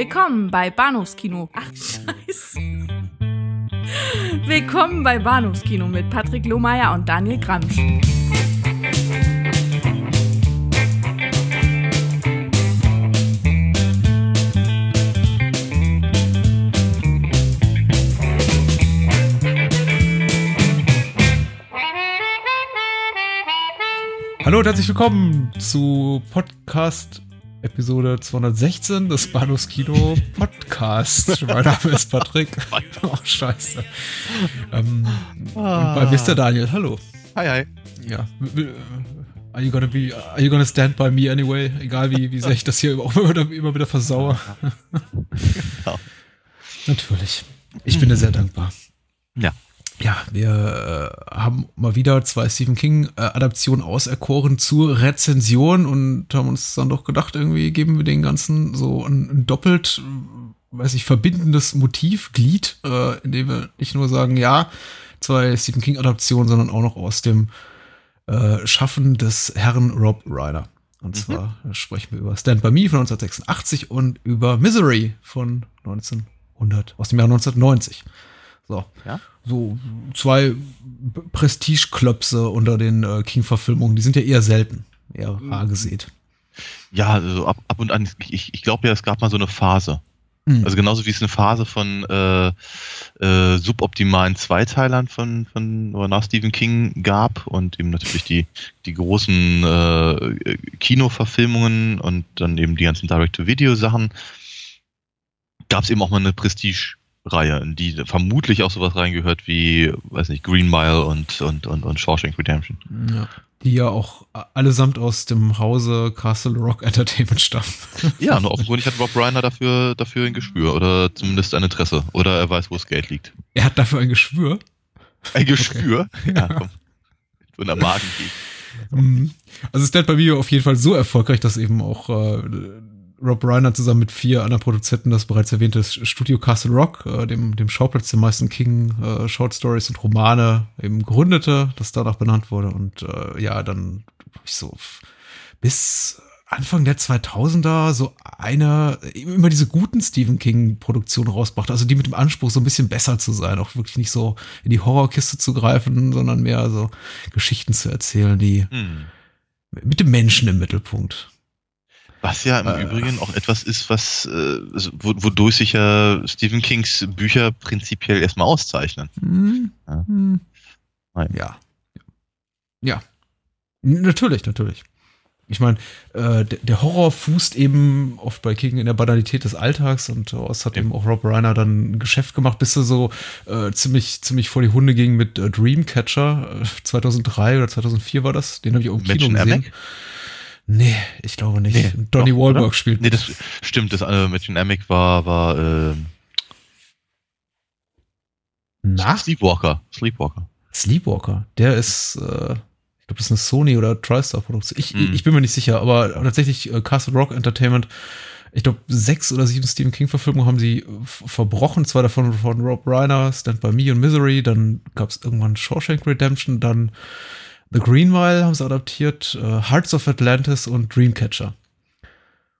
Willkommen bei Bahnhofskino. Ach, scheiße. Willkommen bei Bahnhofskino mit Patrick Lohmeier und Daniel Gramsch. Hallo und herzlich willkommen zu Podcast Episode 216 des Bahnhofskino Podcast. mein Name ist Patrick. oh, scheiße. Ähm, ah. Und bei Mr. Daniel, hallo. Hi, hi. Ja. Are you gonna be, are you gonna stand by me anyway? Egal wie, wie sehr ich das hier auch immer wieder, immer wieder versauere. ja. Natürlich. Ich bin dir sehr dankbar. Ja. Ja, wir äh, haben mal wieder zwei Stephen King-Adaptionen äh, auserkoren zur Rezension und haben uns dann doch gedacht, irgendwie geben wir den Ganzen so ein, ein doppelt, weiß ich, verbindendes Motivglied, äh, indem wir nicht nur sagen, ja, zwei Stephen King-Adaptionen, sondern auch noch aus dem äh, Schaffen des Herrn Rob Reiner. Und mhm. zwar sprechen wir über Stand By Me von 1986 und über Misery von 1900, aus dem Jahr 1990. So. Ja? So zwei Prestigeklöpse unter den äh, King-Verfilmungen. Die sind ja eher selten, eher mhm. rar gesät. Ja, also ab, ab und an, ich, ich glaube ja, es gab mal so eine Phase. Mhm. Also genauso wie es eine Phase von äh, äh, suboptimalen Zweiteilern von, von oder nach Stephen King gab und eben natürlich die, die großen äh, Kinoverfilmungen und dann eben die ganzen Direct-to-Video-Sachen, gab es eben auch mal eine Prestige- Reihe, in die vermutlich auch sowas reingehört wie, weiß nicht, Green Mile und, und, und, und Shawshank Redemption. Ja. Die ja auch allesamt aus dem Hause Castle Rock Entertainment stammen. Ja, nur offenkundig hat Rob Reiner dafür, dafür ein Gespür oder zumindest ein Interesse. Oder er weiß, wo das Geld liegt. Er hat dafür ein Gespür? Ein Gespür? Okay. Ja, komm. So in der Magen mhm. Also es ist bei mir auf jeden Fall so erfolgreich, dass eben auch äh, Rob Reiner zusammen mit vier anderen Produzenten das bereits erwähnte Studio Castle Rock, äh, dem, dem Schauplatz der meisten King äh, Short Stories und Romane eben gründete, das danach benannt wurde und äh, ja, dann ich so bis Anfang der 2000er so eine, immer diese guten Stephen King Produktionen rausbrachte, also die mit dem Anspruch, so ein bisschen besser zu sein, auch wirklich nicht so in die Horrorkiste zu greifen, sondern mehr so Geschichten zu erzählen, die hm. mit dem Menschen im Mittelpunkt. Was ja im äh, Übrigen auch etwas ist, was äh, wodurch sich ja Stephen Kings Bücher prinzipiell erstmal auszeichnen. Hm, ja. Hm. ja. Ja. Natürlich, natürlich. Ich meine, äh, der, der, Horror fußt eben oft bei King in der Banalität des Alltags und daraus hat ja. eben auch Rob Reiner dann ein Geschäft gemacht, bis er so äh, ziemlich, ziemlich vor die Hunde ging mit äh, Dreamcatcher. 2003 oder 2004 war das. Den habe ich auch im Kino gesehen. Ermeck? Nee, ich glaube nicht. Nee, Donny Wahlberg spielt. Nee, das stimmt, das äh, mit Dynamic war, war äh, Na? Sleepwalker. Sleepwalker. Sleepwalker. Der ist, äh, ich glaube, das ist eine Sony oder TriStar-Produktion. Ich, mm. ich bin mir nicht sicher, aber tatsächlich äh, Castle Rock Entertainment, ich glaube, sechs oder sieben Stephen King-Verfilmungen haben sie verbrochen. Zwei davon von Rob Reiner, Stand By Me und Misery. Dann gab es irgendwann Shawshank Redemption, dann The Green Mile haben sie adaptiert, äh, Hearts of Atlantis und Dreamcatcher.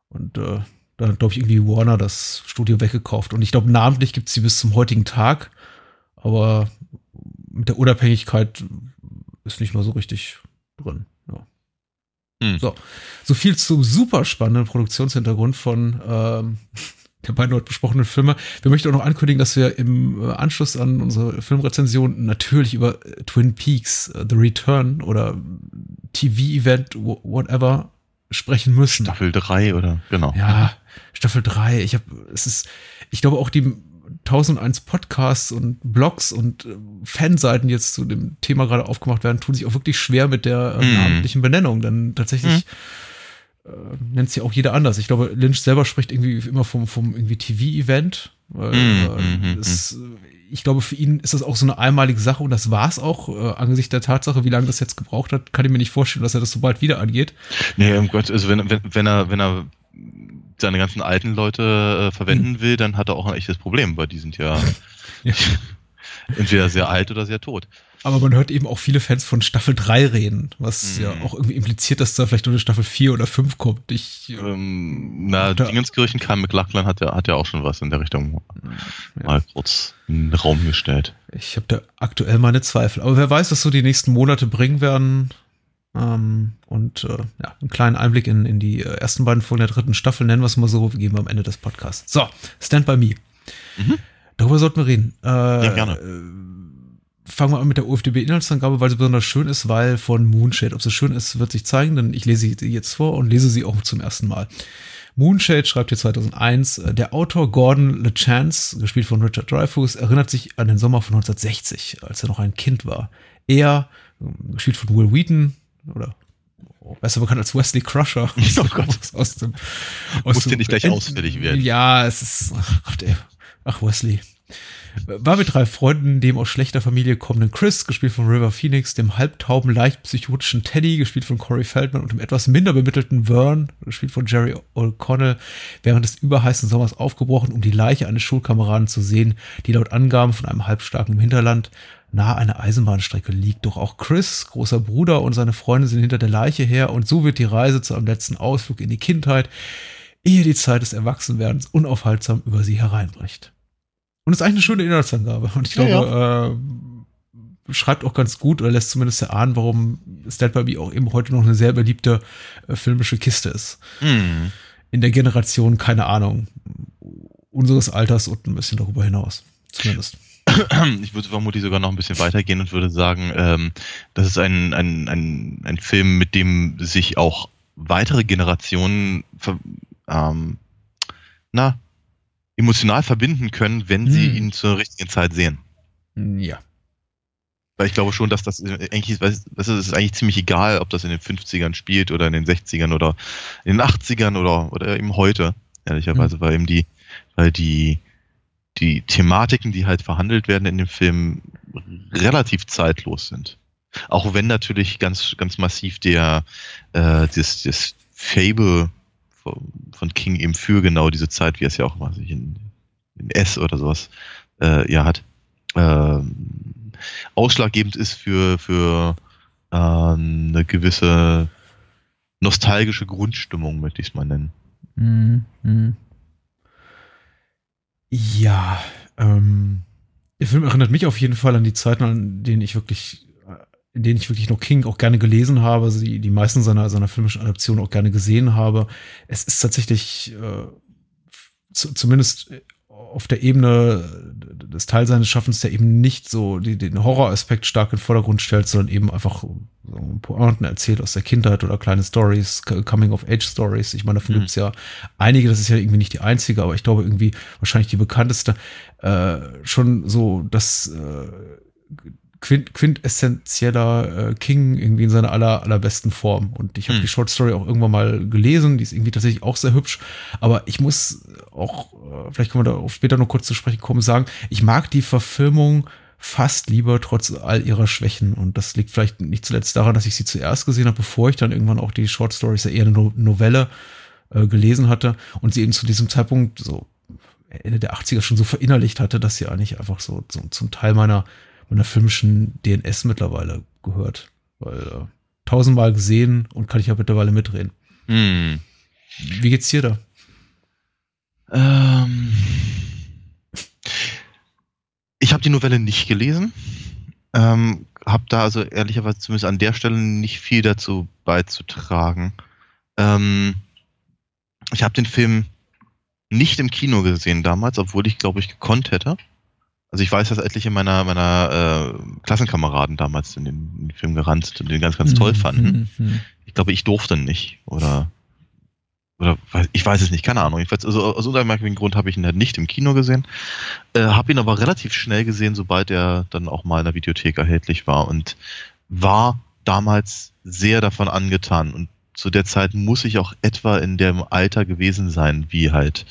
Und äh, da hat, glaube ich, irgendwie Warner das Studio weggekauft. Und ich glaube, namentlich gibt es sie bis zum heutigen Tag. Aber mit der Unabhängigkeit ist nicht mehr so richtig drin. Ja. Hm. So, so viel zum super spannenden Produktionshintergrund von ähm, der beiden dort besprochenen Filme. Wir möchten auch noch ankündigen, dass wir im äh, Anschluss an unsere Filmrezension natürlich über äh, Twin Peaks, uh, The Return oder TV-Event, whatever, sprechen müssen. Staffel 3 oder genau. Ja, Staffel 3. Ich habe, es ist, ich glaube auch die 1001 Podcasts und Blogs und Fanseiten, die jetzt zu dem Thema gerade aufgemacht werden, tun sich auch wirklich schwer mit der äh, namentlichen Benennung. Denn tatsächlich mm äh, nennt es ja auch jeder anders. Ich glaube, Lynch selber spricht irgendwie immer vom, vom irgendwie TV-Event. Mm, äh, mm, ich glaube, für ihn ist das auch so eine einmalige Sache und das war es auch. Äh, angesichts der Tatsache, wie lange das jetzt gebraucht hat, kann ich mir nicht vorstellen, dass er das so bald wieder angeht. Nee, um Gott, also wenn, wenn, wenn er, wenn er seine ganzen alten Leute äh, verwenden mhm. will, dann hat er auch ein echtes Problem, weil die sind ja. ja. entweder sehr alt oder sehr tot. Aber man hört eben auch viele Fans von Staffel 3 reden, was mhm. ja auch irgendwie impliziert, dass da vielleicht nur eine Staffel 4 oder 5 kommt. Ich, ähm, na, Dingenskirchen, Karl McLachlan hat ja, hat ja auch schon was in der Richtung ja. mal kurz in den Raum gestellt. Ich habe da aktuell meine Zweifel. Aber wer weiß, was so die nächsten Monate bringen werden. Ähm, und äh, ja, einen kleinen Einblick in, in die äh, ersten beiden Folgen der dritten Staffel, nennen wir es mal so, geben wir am Ende des Podcasts. So, Stand by Me. Mhm. Darüber sollten wir reden. Äh, ja, gerne. Äh, fangen wir an mit der UFDB-Inhaltsangabe, weil sie besonders schön ist, weil von Moonshade. Ob sie schön ist, wird sich zeigen, denn ich lese sie jetzt vor und lese sie auch zum ersten Mal. Moonshade schreibt hier 2001, äh, der Autor Gordon LeChance, gespielt von Richard Dreyfuss, erinnert sich an den Sommer von 1960, als er noch ein Kind war. Er, gespielt von Will Wheaton, oder besser bekannt als Wesley Crusher. Oh Gott. Aus dem, aus Muss dir nicht gleich ausfällig werden. Ja, es ist, ach Gott, ey. Ach, Wesley. War mit drei Freunden, dem aus schlechter Familie kommenden Chris, gespielt von River Phoenix, dem halbtauben, leicht psychotischen Teddy, gespielt von Corey Feldman, und dem etwas minder bemittelten Vern, gespielt von Jerry O'Connell, während des überheißen Sommers aufgebrochen, um die Leiche eines Schulkameraden zu sehen, die laut Angaben von einem Halbstarken im Hinterland nahe einer Eisenbahnstrecke liegt. Doch auch Chris, großer Bruder und seine Freunde sind hinter der Leiche her und so wird die Reise zu einem letzten Ausflug in die Kindheit, ehe die Zeit des Erwachsenwerdens unaufhaltsam über sie hereinbricht. Und das ist eigentlich eine schöne Inhaltsangabe. Und ich glaube, ja, ja. Äh, schreibt auch ganz gut oder lässt zumindest erahnen, warum Stand By Me auch eben heute noch eine sehr beliebte äh, filmische Kiste ist. Mhm. In der Generation, keine Ahnung, unseres Alters und ein bisschen darüber hinaus. Zumindest. ich würde vermutlich sogar noch ein bisschen weitergehen und würde sagen, ähm, das ist ein, ein, ein, ein Film, mit dem sich auch weitere Generationen ähm, na, emotional verbinden können, wenn hm. sie ihn zur richtigen Zeit sehen. Ja. Weil ich glaube schon, dass das eigentlich, das ist eigentlich ziemlich egal, ob das in den 50ern spielt oder in den 60ern oder in den 80ern oder, oder eben heute, ehrlicherweise, hm. weil eben die, weil die, die Thematiken, die halt verhandelt werden in dem Film, relativ zeitlos sind. Auch wenn natürlich ganz, ganz massiv der, äh, das, das Fable von King eben für genau diese Zeit, wie es ja auch mal sich in, in S oder sowas äh, ja hat, äh, ausschlaggebend ist für, für äh, eine gewisse nostalgische Grundstimmung, möchte ich es mal nennen. Mhm. mhm. Ja, ähm, der Film erinnert mich auf jeden Fall an die Zeiten, an denen ich wirklich, in denen ich wirklich noch King auch gerne gelesen habe, also die, die meisten seiner, seiner filmischen Adaptionen auch gerne gesehen habe. Es ist tatsächlich äh, zu, zumindest auf der Ebene des Teil seines Schaffens, der eben nicht so die, den Horroraspekt stark in den Vordergrund stellt, sondern eben einfach so Pointen erzählt aus der Kindheit oder kleine Stories, Coming-of-Age-Stories. Ich meine, davon mhm. gibt es ja einige, das ist ja irgendwie nicht die einzige, aber ich glaube irgendwie wahrscheinlich die bekannteste, äh, schon so das äh, quint quintessentieller äh, King irgendwie in seiner aller, allerbesten Form. Und ich habe hm. die Short Story auch irgendwann mal gelesen, die ist irgendwie tatsächlich auch sehr hübsch. Aber ich muss auch, äh, vielleicht können wir da auch später noch kurz zu sprechen kommen, sagen, ich mag die Verfilmung fast lieber trotz all ihrer Schwächen. Und das liegt vielleicht nicht zuletzt daran, dass ich sie zuerst gesehen habe, bevor ich dann irgendwann auch die Short Stories, ja eher eine no Novelle äh, gelesen hatte und sie eben zu diesem Zeitpunkt so Ende der 80er schon so verinnerlicht hatte, dass sie eigentlich einfach so, so zum Teil meiner meiner filmischen DNS mittlerweile gehört. Weil äh, tausendmal gesehen und kann ich ja mittlerweile mitreden. Hm. Wie geht's dir da? Ähm, ich habe die Novelle nicht gelesen. Ähm, habe da also ehrlicherweise zumindest an der Stelle nicht viel dazu beizutragen. Ähm, ich habe den Film nicht im Kino gesehen damals, obwohl ich glaube ich gekonnt hätte. Also ich weiß, dass etliche meiner, meiner äh, Klassenkameraden damals in den, in den Film gerannt sind und den ganz, ganz toll mhm. fanden. Mhm. Ich glaube, ich durfte nicht. Oder, oder ich weiß es nicht, keine Ahnung. Jedenfalls, also aus irgendeinem Grund habe ich ihn halt nicht im Kino gesehen. Äh, habe ihn aber relativ schnell gesehen, sobald er dann auch mal in der Videothek erhältlich war und war damals sehr davon angetan. Und zu der Zeit muss ich auch etwa in dem Alter gewesen sein, wie halt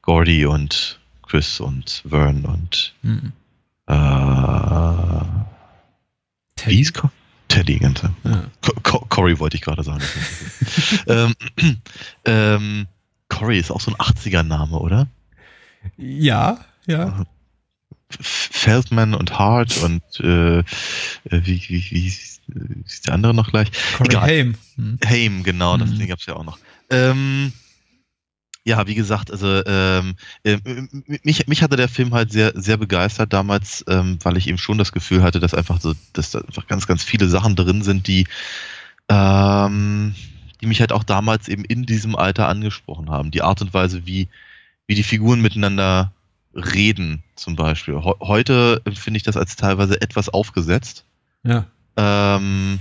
Gordy und Chris und Vern und mhm. äh, Teddy. Wie Teddy, ganz ja. Co Cory wollte ich gerade sagen. ähm, ähm, Cory ist auch so ein 80er-Name, oder? Ja, ja. Feldman und Hart und äh, äh wie, wie, wie ist der andere noch gleich? Corey Haim. Hm. Haim, genau, das mhm. gab es ja auch noch. Ähm, ja, wie gesagt, also ähm, äh, mich, mich hatte der Film halt sehr, sehr begeistert damals, ähm, weil ich eben schon das Gefühl hatte, dass einfach so, dass da einfach ganz, ganz viele Sachen drin sind, die, ähm, die mich halt auch damals eben in diesem Alter angesprochen haben. Die Art und Weise, wie, wie die Figuren miteinander reden, zum Beispiel. heute empfinde ich das als teilweise etwas aufgesetzt. Ja. Ähm,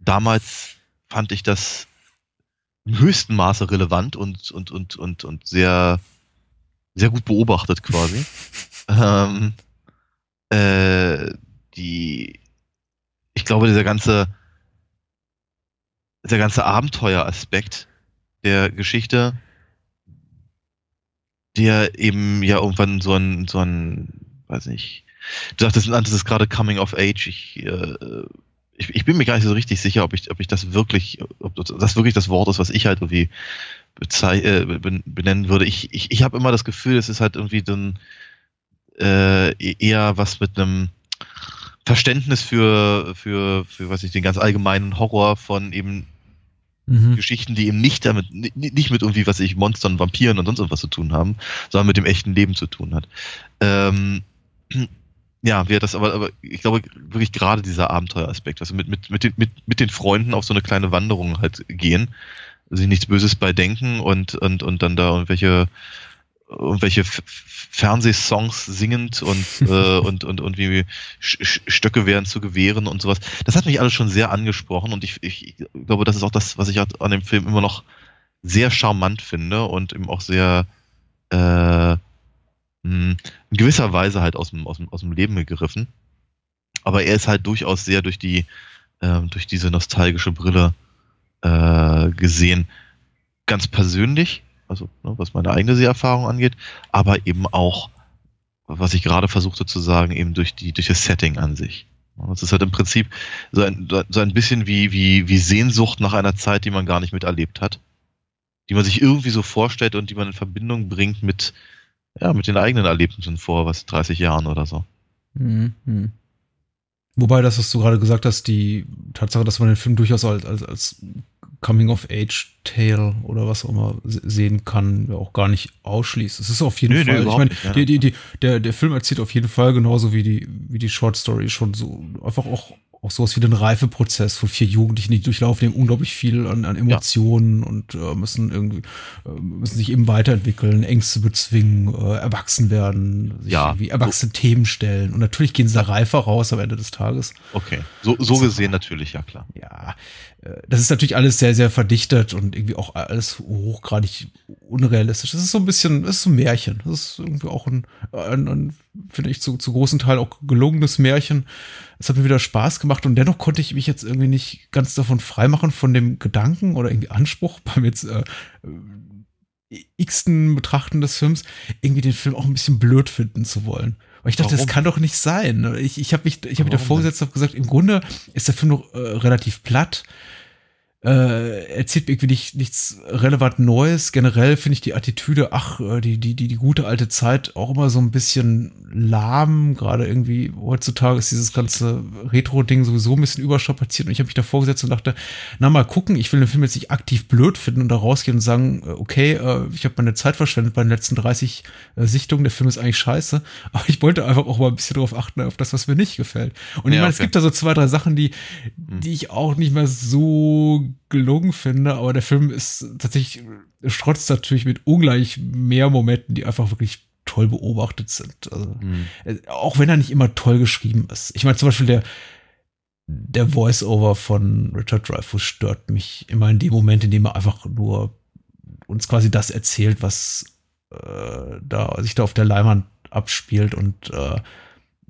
damals fand ich das im höchsten Maße relevant und, und, und, und, und sehr, sehr gut beobachtet quasi. ähm, äh, die, ich glaube, dieser ganze, dieser ganze Abenteueraspekt der Geschichte, der eben ja irgendwann so ein, so ein, weiß nicht, du sagtest, das ist gerade Coming of Age. Ich, äh, ich, ich bin mir gar nicht so richtig sicher, ob ich, ob ich das wirklich, ob das wirklich das Wort ist, was ich halt irgendwie äh, benennen würde. Ich, ich, ich habe immer das Gefühl, es ist halt irgendwie ein, äh, eher was mit einem Verständnis für, für, für, was ich, den ganz allgemeinen Horror von eben mhm. Geschichten, die eben nicht damit, nicht mit irgendwie, was ich, Monstern, Vampiren und sonst irgendwas zu tun haben, sondern mit dem echten Leben zu tun hat. Ähm, ja, wir das aber, aber ich glaube wirklich gerade dieser Abenteueraspekt, also mit, mit, mit, den, mit, mit den Freunden auf so eine kleine Wanderung halt gehen, sich nichts Böses bei denken und, und, und dann da irgendwelche, irgendwelche Fernsehsongs singend und, äh, und, und, und wie Stöcke wären zu Gewehren und sowas. Das hat mich alles schon sehr angesprochen und ich, ich, glaube, das ist auch das, was ich an dem Film immer noch sehr charmant finde und eben auch sehr äh, in gewisser Weise halt aus dem, aus dem, aus dem Leben gegriffen. Aber er ist halt durchaus sehr durch die, äh, durch diese nostalgische Brille äh, gesehen, ganz persönlich, also ne, was meine eigene Seherfahrung angeht, aber eben auch, was ich gerade versuchte zu sagen, eben durch die, durch das Setting an sich. Das ist halt im Prinzip so ein, so ein bisschen wie, wie, wie Sehnsucht nach einer Zeit, die man gar nicht miterlebt hat. Die man sich irgendwie so vorstellt und die man in Verbindung bringt mit, ja, mit den eigenen Erlebnissen vor, was, 30 Jahren oder so. Mhm. Wobei das, was du gerade gesagt hast, die Tatsache, dass man den Film durchaus als, als, als Coming-of-Age-Tale oder was auch immer sehen kann, auch gar nicht ausschließt. Es ist auf jeden nö, Fall, nö, ich meine, die, die, die, der, der Film erzählt auf jeden Fall genauso wie die, wie die Short Story schon so einfach auch auch sowas wie den Reifeprozess von vier Jugendlichen, die durchlaufen eben unglaublich viel an, an Emotionen ja. und äh, müssen irgendwie äh, müssen sich eben weiterentwickeln, Ängste bezwingen, äh, erwachsen werden, sich ja, irgendwie erwachsene so. Themen stellen und natürlich gehen sie da reifer raus am Ende des Tages. Okay, so, so gesehen natürlich, ja klar. Ja, das ist natürlich alles sehr, sehr verdichtet und irgendwie auch alles hochgradig unrealistisch. Das ist so ein bisschen, das ist so ein Märchen. Das ist irgendwie auch ein, ein, ein finde ich, zu, zu großen Teil auch gelungenes Märchen. Es hat mir wieder Spaß gemacht und dennoch konnte ich mich jetzt irgendwie nicht ganz davon freimachen, von dem Gedanken oder irgendwie Anspruch beim jetzt äh, äh, x-ten Betrachten des Films, irgendwie den Film auch ein bisschen blöd finden zu wollen. Weil ich dachte, Warum? das kann doch nicht sein. Ich, ich habe mich, ich hab mich davor gesetzt und gesagt, im Grunde ist der Film noch äh, relativ platt äh, erzählt irgendwie nicht, nichts relevant Neues. Generell finde ich die Attitüde, ach, äh, die, die, die, die gute alte Zeit auch immer so ein bisschen lahm. Gerade irgendwie heutzutage ist dieses ganze Retro-Ding sowieso ein bisschen überstrapaziert. Und ich habe mich da vorgesetzt und dachte, na mal gucken, ich will den Film jetzt nicht aktiv blöd finden und da rausgehen und sagen, äh, okay, äh, ich habe meine Zeit verschwendet bei den letzten 30 äh, Sichtungen, der Film ist eigentlich scheiße. Aber ich wollte einfach auch mal ein bisschen darauf achten, auf das, was mir nicht gefällt. Und ja, ich meine, okay. es gibt da so zwei, drei Sachen, die, hm. die ich auch nicht mehr so gelungen finde, aber der Film ist tatsächlich, strotzt natürlich mit ungleich mehr Momenten, die einfach wirklich toll beobachtet sind. Also, mhm. Auch wenn er nicht immer toll geschrieben ist. Ich meine, zum Beispiel der, der Voice-Over von Richard Dreyfuss stört mich immer in dem Moment, in dem er einfach nur uns quasi das erzählt, was äh, da sich da auf der Leinwand abspielt und äh,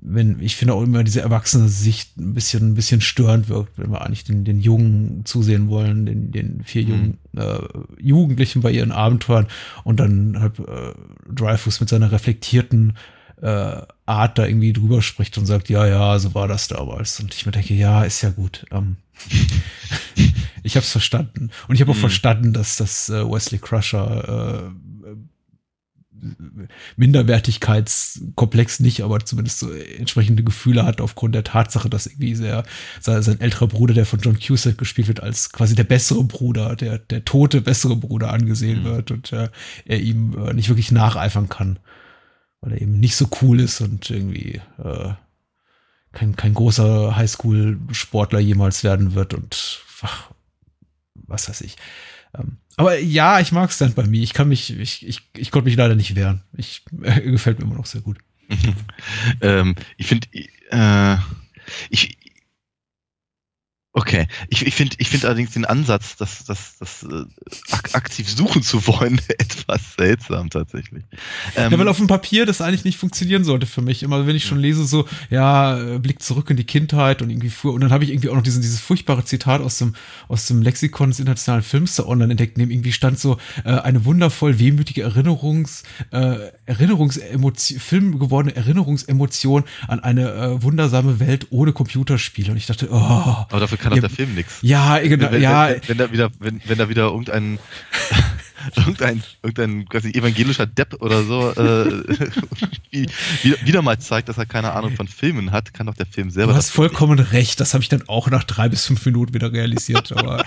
wenn, ich finde auch immer diese erwachsene Sicht ein bisschen, ein bisschen störend wirkt, wenn wir eigentlich den, den Jungen zusehen wollen, den, den vier mhm. jungen äh, Jugendlichen bei ihren Abenteuern und dann halt äh, Dreyfus mit seiner reflektierten äh, Art da irgendwie drüber spricht und sagt, ja, ja, so war das damals. Und ich mir denke, ja, ist ja gut. Ähm, ich habe es verstanden. Und ich habe auch mhm. verstanden, dass das äh, Wesley Crusher äh, Minderwertigkeitskomplex nicht, aber zumindest so entsprechende Gefühle hat aufgrund der Tatsache, dass irgendwie sehr, sein, älterer Bruder, der von John Cusack gespielt wird, als quasi der bessere Bruder, der, der tote bessere Bruder angesehen mhm. wird und äh, er ihm äh, nicht wirklich nacheifern kann, weil er eben nicht so cool ist und irgendwie äh, kein, kein großer Highschool-Sportler jemals werden wird und ach, was weiß ich. Ähm, aber ja, ich mag Stand bei mir. Ich kann mich, ich, ich, ich konnte mich leider nicht wehren. Ich äh, gefällt mir immer noch sehr gut. ähm, ich finde, äh, ich, Okay, ich, ich finde ich find allerdings den Ansatz, das, das, das äh, ak aktiv suchen zu wollen, etwas seltsam tatsächlich. Ähm, ja, weil auf dem Papier das eigentlich nicht funktionieren sollte für mich. Immer wenn ich schon lese, so, ja, äh, Blick zurück in die Kindheit und irgendwie früher. Und dann habe ich irgendwie auch noch diesen, dieses furchtbare Zitat aus dem, aus dem Lexikon des internationalen Films da online entdeckt, dem irgendwie stand so, äh, eine wundervoll wehmütige Erinnerungs, äh, Erinnerungsemotion, Film gewordene Erinnerungsemotion an eine äh, wundersame Welt ohne Computerspiele. Und ich dachte, oh. Aber dafür kann ja, der Film nichts. Ja, genau, wenn, ja. Wenn, wenn, da wieder, wenn, wenn da wieder irgendein, irgendein, irgendein quasi evangelischer Depp oder so äh, wieder mal zeigt, dass er keine Ahnung von Filmen hat, kann doch der Film selber. Du hast vollkommen nicht. recht, das habe ich dann auch nach drei bis fünf Minuten wieder realisiert, aber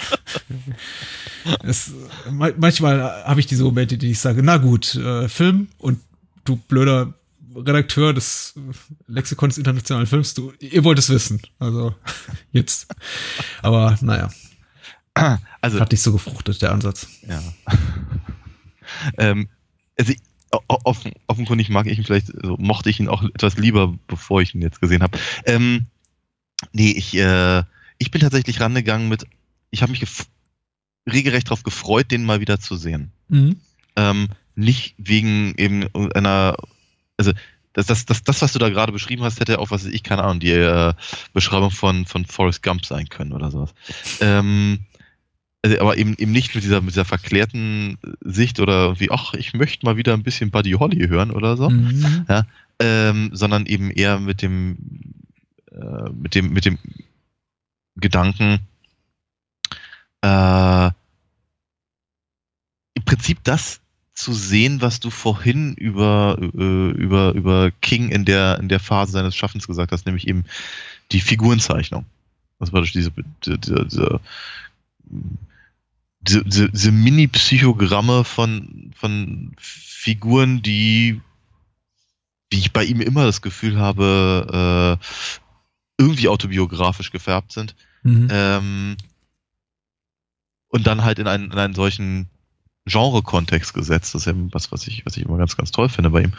es, manchmal habe ich diese Momente, die ich sage, na gut, äh, Film und du blöder Redakteur des Lexikon des internationalen Films, du, ihr wollt es wissen. Also jetzt. Aber naja. Also, Hat nicht so gefruchtet, der Ansatz. Ja. ähm, also offen, offenkundig mag ich ihn vielleicht, also mochte ich ihn auch etwas lieber, bevor ich ihn jetzt gesehen habe. Ähm, nee, ich, äh, ich bin tatsächlich rangegangen mit, ich habe mich regelrecht darauf gefreut, den mal wieder zu sehen. Mhm. Ähm, nicht wegen eben einer also das, das, das, das, was du da gerade beschrieben hast, hätte auch, was ich, keine Ahnung, die äh, Beschreibung von, von Forrest Gump sein können oder sowas. Ähm, also, aber eben, eben nicht mit dieser, mit dieser verklärten Sicht oder irgendwie, ach, ich möchte mal wieder ein bisschen Buddy Holly hören oder so, mhm. ja, ähm, sondern eben eher mit dem, äh, mit dem, mit dem Gedanken, äh, im Prinzip das zu sehen, was du vorhin über, äh, über, über King in der, in der Phase seines Schaffens gesagt hast, nämlich eben die Figurenzeichnung. Das war durch diese, diese, diese, diese, diese Mini-Psychogramme von, von Figuren, die, wie ich bei ihm immer das Gefühl habe, äh, irgendwie autobiografisch gefärbt sind. Mhm. Ähm, und dann halt in einen, in einen solchen Genre-Kontext gesetzt. Das ist ja was, was ich, was ich immer ganz, ganz toll finde bei ihm.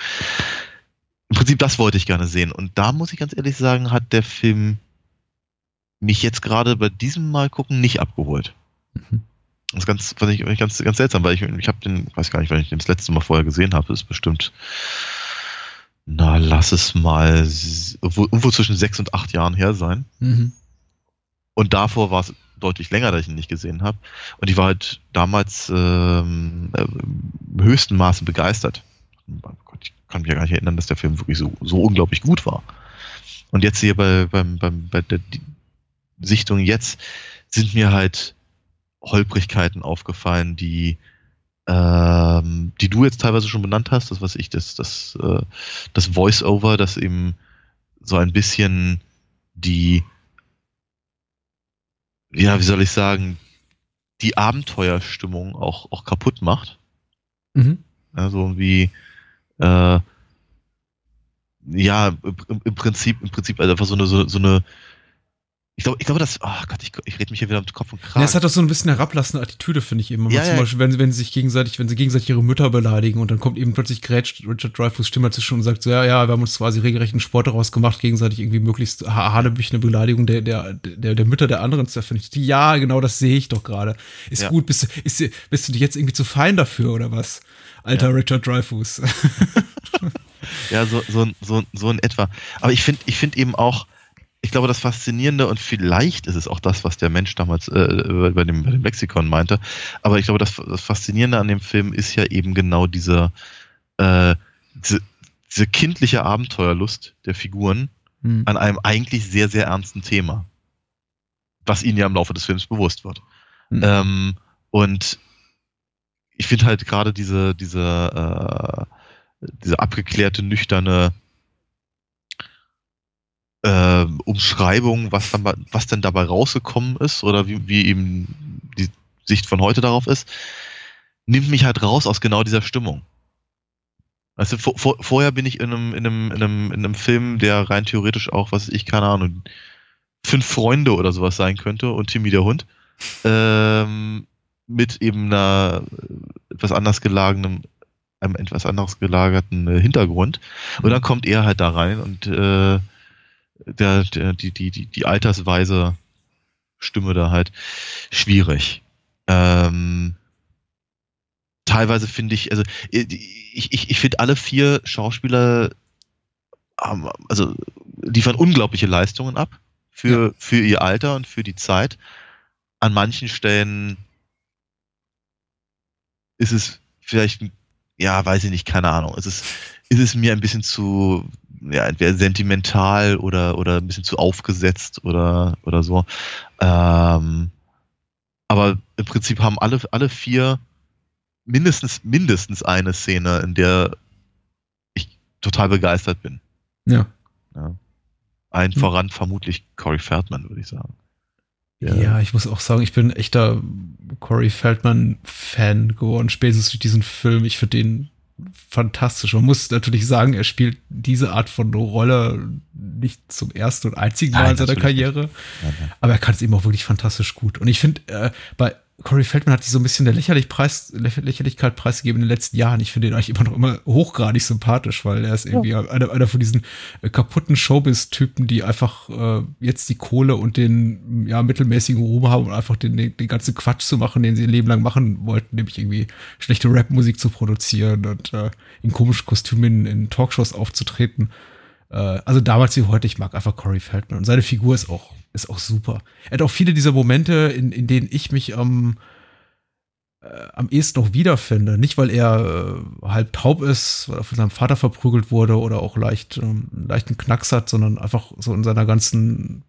Im Prinzip das wollte ich gerne sehen. Und da muss ich ganz ehrlich sagen, hat der Film mich jetzt gerade bei diesem Mal gucken nicht abgeholt. Mhm. Das ist ganz, fand ich ganz, ganz seltsam, weil ich, ich habe den, weiß gar nicht, weil ich den das letzte Mal vorher gesehen habe, ist bestimmt, na, lass es mal irgendwo zwischen sechs und acht Jahren her sein. Mhm. Und davor war es deutlich länger, dass ich ihn nicht gesehen habe. Und ich war halt damals ähm, äh, im höchsten Maße begeistert. Ich kann mich ja gar nicht erinnern, dass der Film wirklich so, so unglaublich gut war. Und jetzt hier bei, beim, beim, bei der Sichtung jetzt sind mir halt Holprigkeiten aufgefallen, die ähm, die du jetzt teilweise schon benannt hast, das was ich, das, das, äh, das Voice-Over, das eben so ein bisschen die ja, wie soll ich sagen, die Abenteuerstimmung auch, auch kaputt macht. Mhm. Also wie, äh, ja, im, im, Prinzip, im Prinzip also einfach so eine, so, so eine ich glaube, ich glaube, das, oh Gott, ich, ich rede mich hier wieder mit Kopf und Kragen. Ja, es hat doch so ein bisschen herablassende Attitüde, finde ich eben. Ja, zum ja. Beispiel, wenn, wenn sie sich gegenseitig, wenn sie gegenseitig ihre Mütter beleidigen und dann kommt eben plötzlich grätscht Richard Dreyfuss Stimme dazwischen und sagt so, ja, ja, wir haben uns quasi regelrecht einen Sport daraus gemacht, gegenseitig irgendwie möglichst hanebüchene Beleidigung der, der, der, der Mütter der anderen zu erfinden. Ja, genau, das sehe ich doch gerade. Ist ja. gut, bist du, ist, bist du dich jetzt irgendwie zu fein dafür oder was? Alter. Richard Dreyfuss. ja, so, so, so, so in etwa. Aber ich finde, ich finde eben auch, ich glaube, das Faszinierende und vielleicht ist es auch das, was der Mensch damals äh, bei, dem, bei dem Lexikon meinte, aber ich glaube, das, das Faszinierende an dem Film ist ja eben genau diese, äh, diese, diese kindliche Abenteuerlust der Figuren hm. an einem eigentlich sehr, sehr ernsten Thema, was ihnen ja im Laufe des Films bewusst wird. Hm. Ähm, und ich finde halt gerade diese, diese diese abgeklärte, nüchterne äh, Umschreibung, was, dann, was denn dabei rausgekommen ist oder wie, wie eben die Sicht von heute darauf ist, nimmt mich halt raus aus genau dieser Stimmung. Also vor, vor, vorher bin ich in einem, in, einem, in, einem, in einem Film, der rein theoretisch auch, was ich, keine Ahnung, fünf Freunde oder sowas sein könnte und Timmy der Hund. Ähm, mit eben einer etwas anders gelagenen, einem etwas anders gelagerten äh, Hintergrund. Und dann kommt er halt da rein und äh, der, der, die, die, die, die altersweise Stimme da halt schwierig. Ähm, teilweise finde ich, also ich, ich, ich finde alle vier Schauspieler ähm, also liefern unglaubliche Leistungen ab für, ja. für ihr Alter und für die Zeit. An manchen Stellen ist es vielleicht, ja, weiß ich nicht, keine Ahnung. Es ist, ist es mir ein bisschen zu, ja, entweder sentimental oder, oder ein bisschen zu aufgesetzt oder, oder so. Ähm, aber im Prinzip haben alle, alle vier mindestens, mindestens eine Szene, in der ich total begeistert bin. Ja. ja. Ein hm. voran vermutlich Corey Feldman, würde ich sagen. Ja. ja. ich muss auch sagen, ich bin echter Corey Feldman-Fan geworden, spätestens durch diesen Film. Ich finde den fantastisch. Man muss natürlich sagen, er spielt diese Art von Rolle nicht zum ersten und einzigen Mal in seiner Karriere, aber er kann es eben auch wirklich fantastisch gut. Und ich finde, äh, bei Corey Feldman hat sich so ein bisschen der Lächerlich Preis, Lächerlichkeit preisgegeben in den letzten Jahren. Ich finde ihn eigentlich immer noch immer hochgradig sympathisch, weil er ist irgendwie ja. einer, einer von diesen äh, kaputten Showbiz-Typen, die einfach äh, jetzt die Kohle und den ja, mittelmäßigen Ruhm haben, um einfach den, den, den ganzen Quatsch zu machen, den sie ihr Leben lang machen wollten, nämlich irgendwie schlechte Rapmusik zu produzieren und äh, in komischen Kostümen in, in Talkshows aufzutreten. Äh, also damals wie heute, ich mag einfach Corey Feldman und seine Figur ist auch ist auch super. Er hat auch viele dieser Momente, in, in denen ich mich am, äh, am ehesten noch wiederfinde. Nicht, weil er äh, halb taub ist, weil er von seinem Vater verprügelt wurde oder auch leicht, ähm, leichten Knacks hat, sondern einfach so in seiner ganzen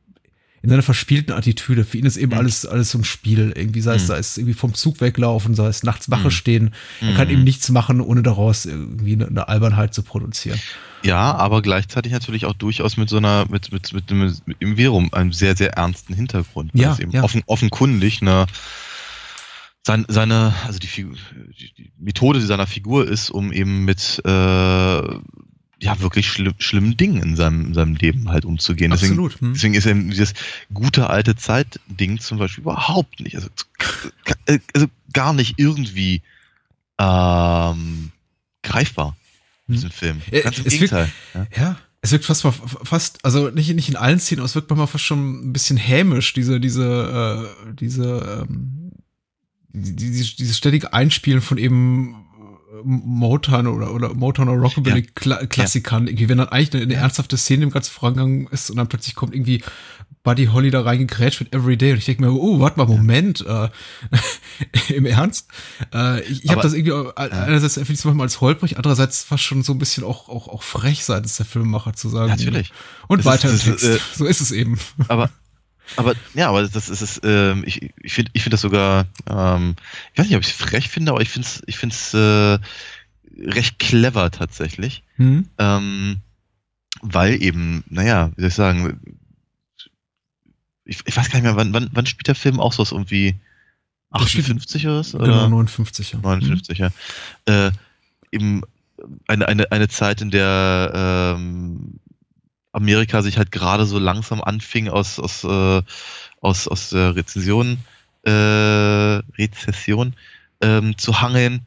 in seiner verspielten Attitüde. Für ihn ist eben mhm. alles, alles so ein Spiel. Irgendwie sei es, mhm. sei es irgendwie vom Zug weglaufen, sei es nachts Wache mhm. stehen. Er kann mhm. eben nichts machen, ohne daraus irgendwie eine, eine Albernheit zu produzieren. Ja, aber gleichzeitig natürlich auch durchaus mit so einer, mit, mit, mit, mit, im Verum, einem sehr, sehr ernsten Hintergrund. Ja, eben ja. Offen, offenkundig eine, sein, seine, also die, Figur, die Methode seiner Figur ist, um eben mit äh, ja wirklich schlimm, schlimmen Dingen in seinem, in seinem Leben halt umzugehen. Absolut. Deswegen, hm. deswegen ist eben dieses gute alte Zeit-Ding zum Beispiel überhaupt nicht, also, also gar nicht irgendwie ähm, greifbar. Hm. Diesen Film. Ganz im es Gegenteil. Wirkt, ja. ja. Es wirkt fast, fast, also nicht, nicht in allen Szenen, aber es wirkt manchmal fast schon ein bisschen hämisch, diese, diese, äh, diese, ähm, diese, dieses ständige Einspielen von eben Motown oder, oder Motown oder Rockabilly ja. Klassikern, ja. irgendwie, wenn dann eigentlich eine, eine ernsthafte Szene im ganzen Vorangang ist und dann plötzlich kommt irgendwie Buddy Holly da reingegrätscht mit Everyday und ich denke mir, oh, warte mal, Moment, äh, im Ernst? Äh, ich ich habe das irgendwie einerseits finde ich es manchmal als holprig, andererseits fast schon so ein bisschen auch, auch, auch frech seitens der Filmemacher zu sagen. Natürlich. Und das weiter ist, im Text. Ist, äh, so ist es eben. Aber aber ja, aber das ist es. Ähm, ich ich finde ich finde das sogar. Ähm, ich weiß nicht, ob ich es frech finde, aber ich finde es ich finde es äh, recht clever tatsächlich, mhm. ähm, weil eben, naja, wie soll ich sagen, ich, ich weiß gar nicht mehr, wann, wann, wann spielt der Film auch so irgendwie 58 oder so? Genau, 59, ja. 59, mhm. ja. Äh, eben eine, eine, eine Zeit, in der ähm, Amerika sich halt gerade so langsam anfing aus, aus, äh, aus, aus der Rezension, äh, Rezession ähm, zu hangeln.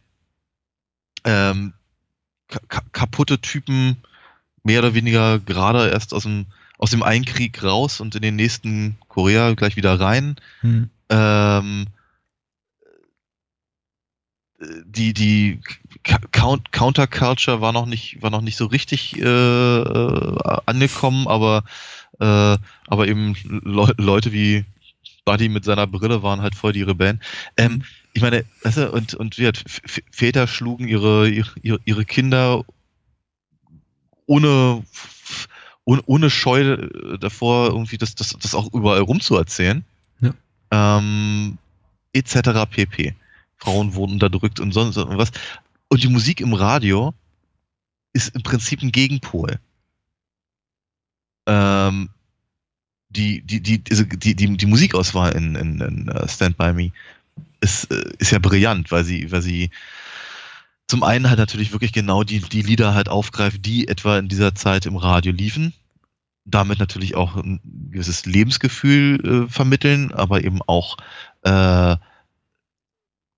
Ähm, kaputte Typen, mehr oder weniger gerade erst aus dem, aus dem einen Krieg raus und in den nächsten Korea gleich wieder rein. Hm. Ähm, die, die Counterculture war noch nicht, war noch nicht so richtig äh, äh, angekommen, aber, äh, aber eben Le Leute wie Buddy mit seiner Brille waren halt voll die Rebellen. Ähm, ich meine, weißt du, und, und wie Väter schlugen ihre, ihre, ihre Kinder ohne, ohne, ohne Scheu davor, irgendwie das, das, das auch überall rumzuerzählen. Ja. Ähm, etc. pp. Frauen wurden unterdrückt und sonst was. Und die Musik im Radio ist im Prinzip ein Gegenpol. Ähm, die, die, die, die, die, die Musikauswahl in, in, in uh, Stand By Me ist, äh, ist ja brillant, weil sie, weil sie zum einen halt natürlich wirklich genau die, die Lieder halt aufgreift, die etwa in dieser Zeit im Radio liefen. Damit natürlich auch ein gewisses Lebensgefühl äh, vermitteln, aber eben auch äh,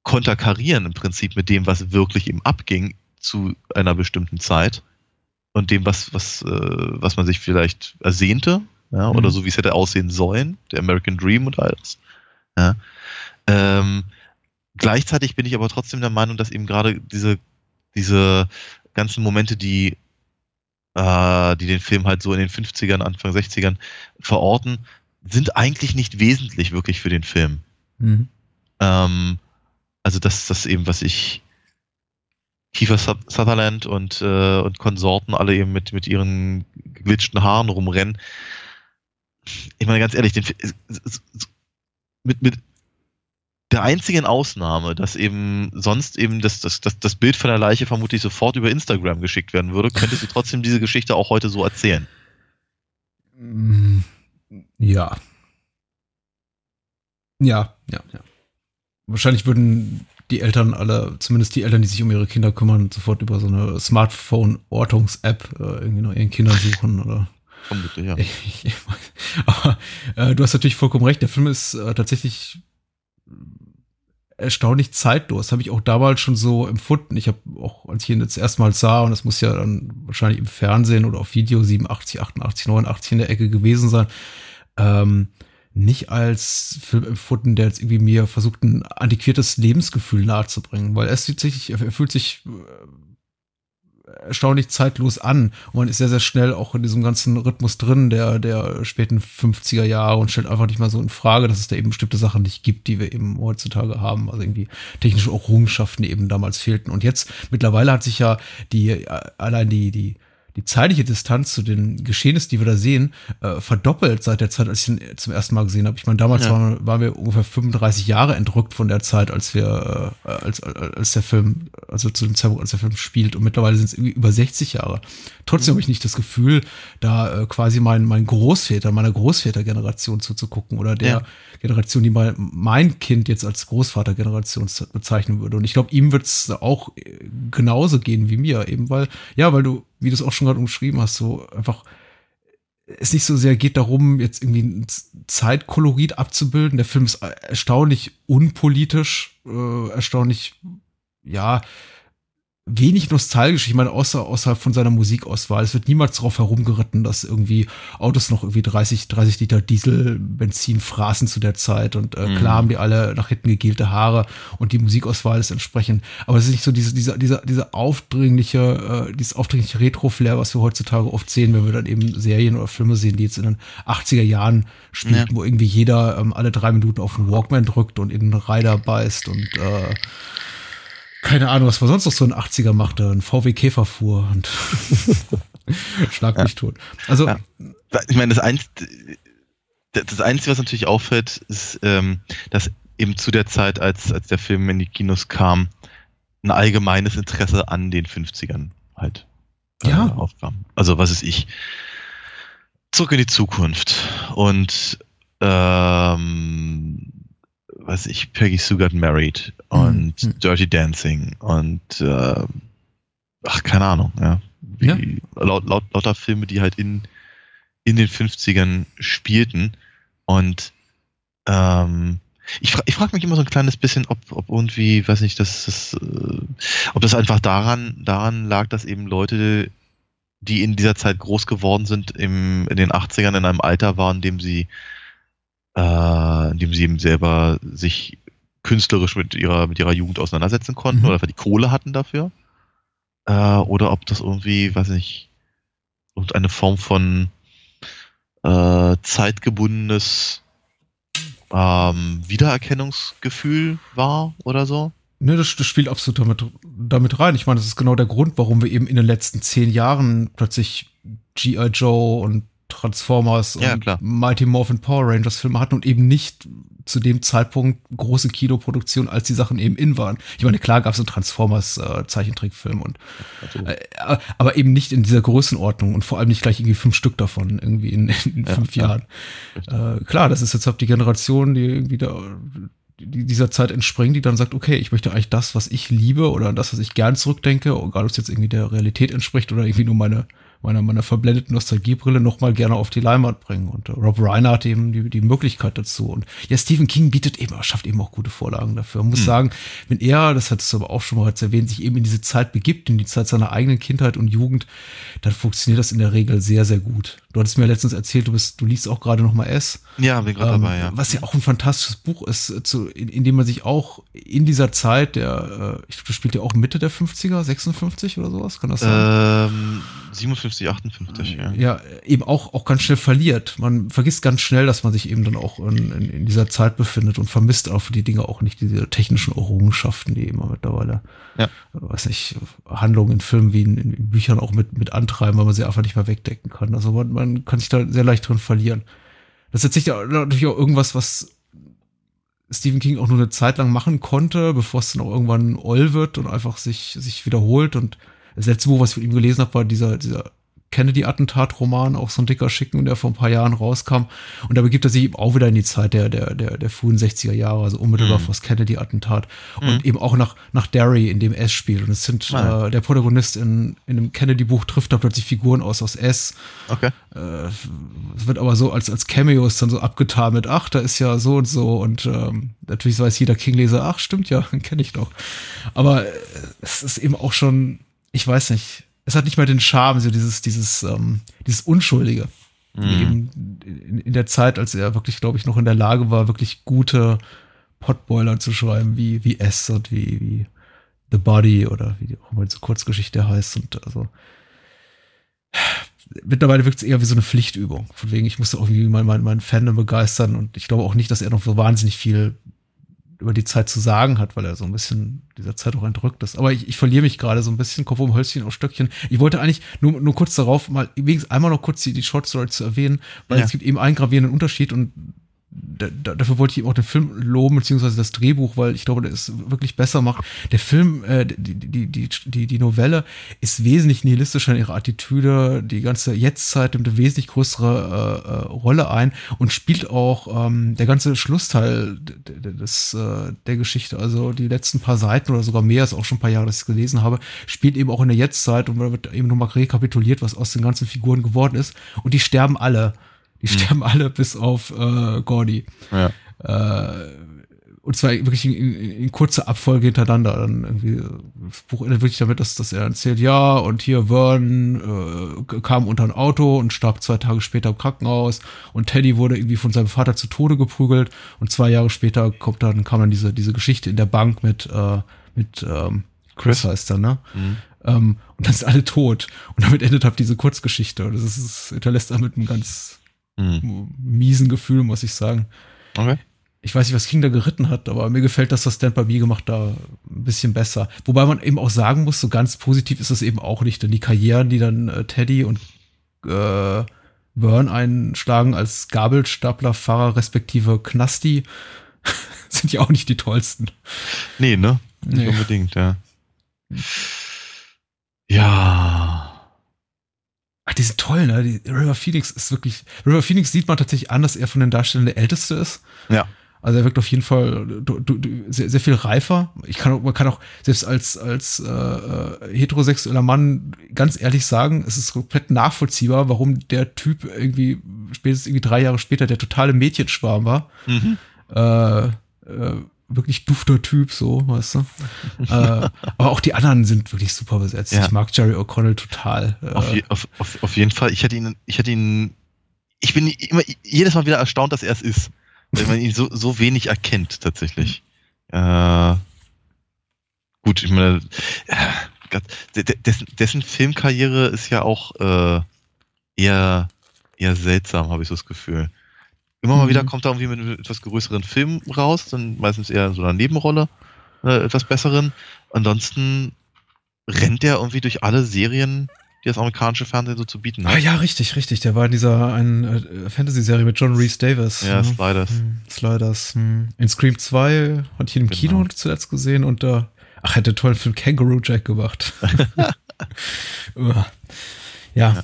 konterkarieren im Prinzip mit dem, was wirklich eben abging zu einer bestimmten Zeit und dem, was, was, äh, was man sich vielleicht ersehnte, ja, mhm. oder so wie es hätte aussehen sollen, der American Dream und alles. Ja. Ähm, gleichzeitig bin ich aber trotzdem der Meinung, dass eben gerade diese, diese ganzen Momente, die, äh, die den Film halt so in den 50ern, Anfang 60ern verorten, sind eigentlich nicht wesentlich wirklich für den Film. Mhm. Ähm, also das, das eben, was ich Kiefer Sutherland und, äh, und Konsorten alle eben mit, mit ihren geglitschten Haaren rumrennen. Ich meine ganz ehrlich, den, mit, mit der einzigen Ausnahme, dass eben sonst eben das, das, das, das Bild von der Leiche vermutlich sofort über Instagram geschickt werden würde, könntest du trotzdem diese Geschichte auch heute so erzählen. Mm, ja. Ja, ja, ja. Wahrscheinlich würden die Eltern alle, zumindest die Eltern, die sich um ihre Kinder kümmern, sofort über so eine Smartphone-Ortungs-App äh, irgendwie nach ihren Kindern suchen oder. Vermutlich, ja. Aber äh, du hast natürlich vollkommen recht. Der Film ist äh, tatsächlich erstaunlich zeitlos. Habe ich auch damals schon so empfunden. Ich habe auch, als ich ihn jetzt erstmals sah, und das muss ja dann wahrscheinlich im Fernsehen oder auf Video 87, 88, 89 in der Ecke gewesen sein, ähm, nicht als Film empfunden, der jetzt irgendwie mir versucht, ein antiquiertes Lebensgefühl nahezubringen, weil ist tatsächlich, er fühlt sich erstaunlich zeitlos an. Und man ist sehr, sehr schnell auch in diesem ganzen Rhythmus drin, der, der späten 50er Jahre und stellt einfach nicht mal so in Frage, dass es da eben bestimmte Sachen nicht gibt, die wir eben heutzutage haben. Also irgendwie technische Errungenschaften, eben damals fehlten. Und jetzt, mittlerweile hat sich ja die, allein die, die, die zeitliche Distanz zu den Geschehnissen, die wir da sehen, äh, verdoppelt seit der Zeit, als ich ihn zum ersten Mal gesehen habe. Ich meine, damals ja. waren, waren, wir ungefähr 35 Jahre entrückt von der Zeit, als wir, äh, als, als der Film, also zu dem Zeitpunkt, als der Film spielt. Und mittlerweile sind es irgendwie über 60 Jahre. Trotzdem mhm. habe ich nicht das Gefühl, da äh, quasi mein, mein Großväter, meiner Großvätergeneration zuzugucken oder der ja. Generation, die mal mein Kind jetzt als Großvatergeneration bezeichnen würde. Und ich glaube, ihm wird es auch äh, genauso gehen wie mir, eben weil, ja, weil du wie du es auch schon gerade umschrieben hast, so einfach es nicht so sehr geht darum, jetzt irgendwie ein Zeitkolorit abzubilden. Der Film ist erstaunlich unpolitisch, äh, erstaunlich, ja, wenig nostalgisch. Ich meine, außer, außerhalb von seiner Musikauswahl. Es wird niemals darauf herumgeritten, dass irgendwie Autos noch irgendwie 30, 30 Liter Diesel, Benzin fraßen zu der Zeit und äh, mhm. klar haben die alle nach hinten gegelte Haare und die Musikauswahl ist entsprechend. Aber es ist nicht so diese, diese, diese, diese aufdringliche, äh, dieses aufdringliche Retro-Flair, was wir heutzutage oft sehen, wenn wir dann eben Serien oder Filme sehen, die jetzt in den 80er Jahren spielen, ja. wo irgendwie jeder ähm, alle drei Minuten auf den Walkman drückt und in den Rider beißt und äh, keine Ahnung, was man sonst noch so ein 80er machte, ein VW Käfer fuhr und schlag mich ja. tot. Also, ja. ich meine, das, Einz das Einzige, was natürlich auffällt, ist, ähm, dass eben zu der Zeit, als, als der Film in die Kinos kam, ein allgemeines Interesse an den 50ern halt äh, ja. aufkam. Also, was ist ich? Zurück in die Zukunft und ähm, was ich, Peggy Sue Got Married und mhm. Dirty Dancing und äh, ach, keine Ahnung, ja. Wie, ja. Laut, laut, lauter Filme, die halt in, in den 50ern spielten. Und ähm, ich, fra ich frage mich immer so ein kleines bisschen, ob, ob irgendwie, weiß nicht, das, das äh, ob das einfach daran, daran lag, dass eben Leute, die in dieser Zeit groß geworden sind, im, in den 80ern in einem Alter waren, in dem sie äh, indem sie eben selber sich künstlerisch mit ihrer, mit ihrer Jugend auseinandersetzen konnten mhm. oder einfach die Kohle hatten dafür. Äh, oder ob das irgendwie, weiß ich, irgendeine Form von äh, zeitgebundenes ähm, Wiedererkennungsgefühl war oder so. Ne, das, das spielt absolut damit, damit rein. Ich meine, das ist genau der Grund, warum wir eben in den letzten zehn Jahren plötzlich G.I. Joe und Transformers Ja, und klar. Mighty Morphin Power Rangers Filme hatten und eben nicht zu dem Zeitpunkt große Kinoproduktion, als die Sachen eben in waren. Ich meine, klar gab es einen Transformers äh, Zeichentrickfilm und äh, aber eben nicht in dieser Größenordnung und vor allem nicht gleich irgendwie fünf Stück davon irgendwie in, in Ja, fünf ja. Jahren. Äh, klar, das ist jetzt halt die Generation, die irgendwie da die dieser Zeit entspringt, die dann sagt, okay, ich möchte eigentlich das, was ich liebe oder das, was ich gern zurückdenke, egal ob es jetzt irgendwie der Realität entspricht oder irgendwie nur meine meiner, meiner verblendeten Nostalgiebrille noch mal gerne auf die Leinwand bringen. Und Rob Reiner hat eben die, die Möglichkeit dazu. Und ja, Stephen King bietet eben, schafft eben auch gute Vorlagen dafür. Man muss Hm. sagen, wenn er, das hat es aber auch schon mal erwähnt, sich eben in diese Zeit begibt, in die Zeit seiner eigenen Kindheit und Jugend, dann funktioniert das in der Regel sehr, sehr gut. Du hattest mir letztens erzählt, du bist, du liest auch gerade noch mal S. Ja, bin gerade Ähm, dabei, ja. Was ja auch ein fantastisches Buch ist, äh, zu, in, in dem man sich auch in dieser Zeit, der, äh, ich glaube, das spielt ja auch Mitte der 50er, 56 oder sowas, kann das sein? Ähm, 57, 58, ja. ja, eben auch, auch ganz schnell verliert. Man vergisst ganz schnell, dass man sich eben dann auch in, in, in dieser Zeit befindet und vermisst auch die Dinge auch nicht diese technischen Errungenschaften, die immer mittlerweile, Ja. weiß nicht, Handlungen in Filmen wie in, in Büchern auch mit, mit antreiben, weil man sie einfach nicht mehr wegdecken kann. Also man, man kann sich da sehr leicht drin verlieren. Das ist jetzt natürlich auch irgendwas, was Stephen King auch nur eine Zeit lang machen konnte, bevor es dann auch irgendwann oll wird und einfach sich, sich wiederholt. Und das letzte Buch, was ich von ihm gelesen habe, war dieser, dieser Kennedy-Attentat-Roman, auch so ein dicker Schicken, der vor ein paar Jahren rauskam. Und da begibt er sich eben auch wieder in die Zeit der, der, der, der frühen 60er Jahre, also unmittelbar Mhm. vor das Kennedy-Attentat. Mhm. Und eben auch nach, nach Derry, in dem S spielt. Und es sind, Ah, äh, der Protagonist in, in einem Kennedy-Buch trifft da plötzlich Figuren aus aus S. Okay. Äh, es wird aber so als, als Cameos dann so abgetan mit, ach, da ist ja so und so. Und ähm, natürlich weiß jeder King-Leser, ach, stimmt ja, kenne ich doch. Aber äh, es ist eben auch schon, ich weiß nicht, es hat nicht mal den Charme, so dieses, dieses, ähm, dieses Unschuldige. Mhm. in, in der Zeit, als er wirklich, glaube ich, noch in der Lage war, wirklich gute Potboiler zu schreiben, wie, wie S und wie, wie The Body oder wie auch immer diese Kurzgeschichte heißt. Und also mittlerweile wirkt es eher wie so eine Pflichtübung. Von wegen, ich musste auch irgendwie mein, mein, mein Fandom begeistern und ich glaube auch nicht, dass er noch so wahnsinnig viel über die Zeit zu sagen hat, weil er so ein bisschen dieser Zeit auch entrückt ist. Aber ich, ich verliere mich gerade so ein bisschen, Kopf um Hölzchen auf Stöckchen. Ich wollte eigentlich nur, nur kurz darauf mal wenigstens einmal noch kurz die, die Short Story zu erwähnen, weil Ja. es gibt eben einen gravierenden Unterschied und da, da, dafür wollte ich eben auch den Film loben, beziehungsweise das Drehbuch, weil ich glaube, der es wirklich besser macht. Der Film, äh, die, die, die, die, die Novelle ist wesentlich nihilistischer in ihrer Attitüde. Die ganze Jetztzeit nimmt eine wesentlich größere äh, äh, Rolle ein und spielt auch ähm, der ganze Schlussteil des, äh, der Geschichte, also die letzten paar Seiten oder sogar mehr, ist auch schon ein paar Jahre, dass ich es gelesen habe, spielt eben auch in der Jetztzeit und da wird eben nochmal rekapituliert, was aus den ganzen Figuren geworden ist. Und die sterben alle. Die sterben alle bis auf äh, Gordy. Ja. Äh, und zwar wirklich in, in, in kurzer Abfolge hintereinander. Dann irgendwie, das Buch endet wirklich damit, dass, dass er erzählt, ja, und hier Vern äh, kam unter ein Auto und starb zwei Tage später im Krankenhaus und Teddy wurde irgendwie von seinem Vater zu Tode geprügelt und zwei Jahre später kommt dann, kam dann diese, diese Geschichte in der Bank mit, äh, mit ähm, Chris heißt er, ne? Mhm. Ähm, und dann sind alle tot. Und damit endet halt diese Kurzgeschichte. Und das ist, es hinterlässt damit einem ganz Mhm. miesen Gefühl, muss ich sagen Okay. ich weiß nicht, was King da geritten hat, aber mir gefällt das, was Stand By Me gemacht da ein bisschen besser. Wobei man eben auch sagen muss, so ganz positiv ist es eben auch nicht, denn die Karrieren, die dann äh, Teddy und äh, Burn einschlagen als Gabelstaplerfahrer respektive Knasti, sind ja auch nicht die tollsten. Nee, ne? Nicht Nee. unbedingt, ja. Ja. Ach, die sind toll, ne? Die, River Phoenix ist wirklich. River Phoenix sieht man tatsächlich an, dass er von den Darstellern der älteste ist. Ja. Also er wirkt auf jeden Fall du, du, du, sehr, sehr viel reifer. Ich kann, auch- man kann auch selbst als als äh, heterosexueller Mann ganz ehrlich sagen, es ist komplett nachvollziehbar, warum der Typ irgendwie spätestens irgendwie drei Jahre später der totale Mädchenschwarm war. Mhm. Äh, äh, wirklich dufter Typ, so, weißt du. äh, aber auch die anderen sind wirklich super besetzt. Ja. Ich mag Jerry O'Connell total. Äh, Auf, je, auf, auf, auf jeden Fall. Ich hätte ihn, ich hätte ihn, ich bin immer jedes Mal wieder erstaunt, dass er es ist. Weil man ihn so, so wenig erkennt, tatsächlich. Äh, gut, ich meine, äh, dessen, dessen Filmkarriere ist ja auch äh, eher, eher seltsam, habe ich so das Gefühl. Immer mal Mhm. wieder kommt er irgendwie mit einem etwas größeren Film raus, dann meistens eher in so einer Nebenrolle, äh, etwas besseren. Ansonsten rennt er irgendwie durch alle Serien die das amerikanische Fernsehen so zu bieten hat. Ah ja, richtig, richtig. Der war in dieser äh, Fantasy-Serie mit John Reese Davis. Ja, ne? Sliders. Hm, Sliders. Hm. In Scream 2 hat ich ihn im genau. Kino zuletzt gesehen und da, äh, ach, hätte tollen Film Kangaroo Jack gemacht. ja. ja.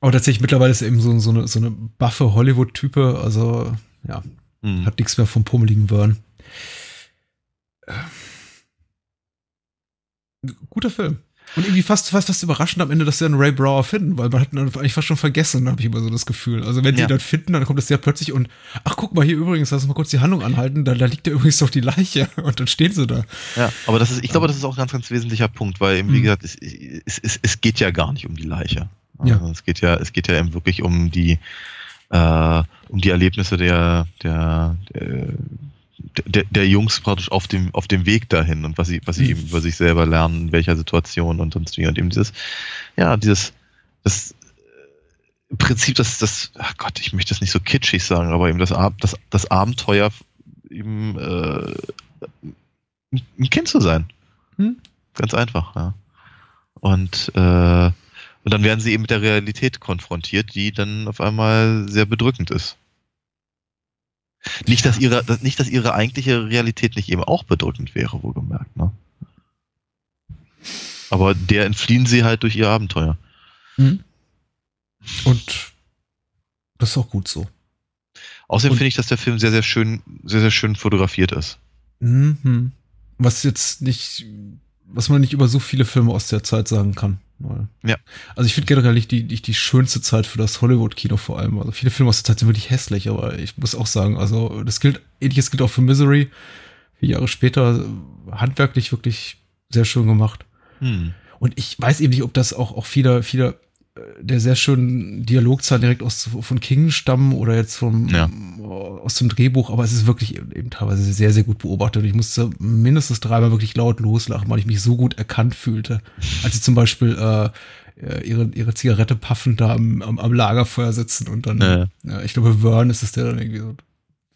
Aber tatsächlich mittlerweile ist er eben so, so eine, so eine buffe Hollywood-Type, also ja, hm. hat nichts mehr vom pummeligen Burn. Guter Film. Und irgendwie fast, fast, fast überraschend am Ende, dass sie dann Ray Brower finden, weil man hat ihn eigentlich fast schon vergessen, habe ich immer so das Gefühl. Also wenn ja. sie dann finden, dann kommt das ja plötzlich und ach guck mal hier übrigens, lass uns mal kurz die Handlung anhalten, da, da liegt ja übrigens doch die Leiche und dann stehen sie da. Ja, aber das ist, ich glaube, das ist auch ein ganz, ganz wesentlicher Punkt, weil eben, wie mhm. gesagt, es, es, es, es geht ja gar nicht um die Leiche. Also ja. Es geht ja, es geht ja eben wirklich um die, äh, um die Erlebnisse der, der, der der, der Jungs praktisch auf dem, auf dem Weg dahin und was sie, was sie mhm. eben über sich selber lernen, in welcher Situation und sonst wie. Und eben dieses, ja, dieses, das im Prinzip das, das, ach Gott, ich möchte das nicht so kitschig sagen, aber eben das, das, das Abenteuer, eben äh, ein Kind zu sein. Hm? Ganz einfach, ja. Und, äh, und dann werden sie eben mit der Realität konfrontiert, die dann auf einmal sehr bedrückend ist. Nicht, dass ihre, nicht, dass ihre eigentliche Realität nicht eben auch bedrückend wäre, wohlgemerkt, ne? Aber der entfliehen sie halt durch ihr Abenteuer. Mhm. Und das ist auch gut so. Außerdem finde ich, dass der Film sehr, sehr schön, sehr, sehr schön fotografiert ist. Mhm. Was jetzt nicht, was man nicht über so viele Filme aus der Zeit sagen kann. Ja. Also ich finde generell nicht die, nicht die schönste Zeit für das Hollywood-Kino vor allem. Also viele Filme aus der Zeit sind wirklich hässlich, aber ich muss auch sagen, also das gilt, ähnliches gilt auch für Misery. Vier Jahre später handwerklich wirklich sehr schön gemacht. Hm. Und ich weiß eben nicht, ob das auch, auch viele, viele der sehr schönen Dialogzahlen direkt aus von King stammen oder jetzt vom ja. aus dem Drehbuch, aber es ist wirklich eben, teilweise sehr, sehr gut beobachtet. Ich musste mindestens dreimal wirklich laut loslachen, weil ich mich so gut erkannt fühlte. Als sie zum Beispiel äh, ihre, ihre Zigarette puffend da am, am, am Lagerfeuer sitzen und dann, ja. ja ich glaube, Vern ist es, der dann irgendwie so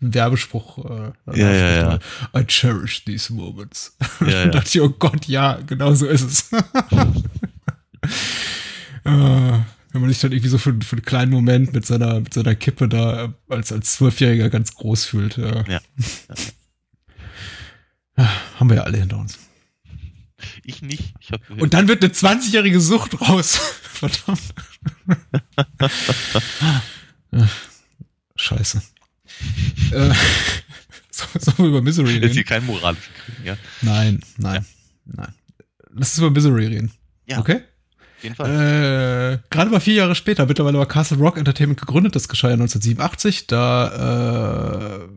ein Werbespruch äh, ja, ja, ja. I cherish these moments. Ja, ja. dachte ich, oh Gott, ja, genau so ist es. Äh, wenn man sich dann irgendwie so für, für einen kleinen Moment mit seiner, mit seiner Kippe da als, als Zwölfjähriger ganz groß fühlt. Ja. ja. Haben wir ja alle hinter uns. Ich nicht. Ich Und dann wird eine 20-jährige Sucht raus. Verdammt. Scheiße. äh, sollen wir über Misery reden? Ist hier kein moralischer Krieg, ja? Nein, nein, ja. nein. Lass uns über Misery reden. Ja. Okay? Jeden Fall. Äh, gerade mal vier Jahre später, mittlerweile war Castle Rock Entertainment gegründet, das geschah ja 1987. Da äh,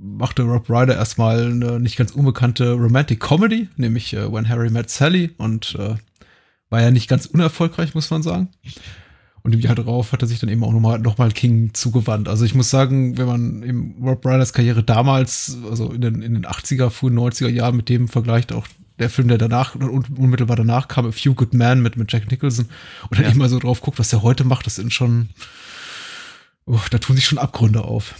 machte Rob Ryder erstmal eine nicht ganz unbekannte Romantic Comedy, nämlich äh, When Harry Met Sally und äh, war ja nicht ganz unerfolgreich, muss man sagen. Und im Jahr darauf hat er sich dann eben auch nochmal noch mal King zugewandt. Also ich muss sagen, wenn man eben Rob Ryders Karriere damals, also in den, in den 80er, frühen 90er Jahren mit dem vergleicht, auch der Film, der danach, unmittelbar danach kam, A Few Good Men mit, mit Jack Nicholson, und dann ja. immer so drauf guckt, was der heute macht, das sind schon, oh, da tun sich schon Abgründe auf.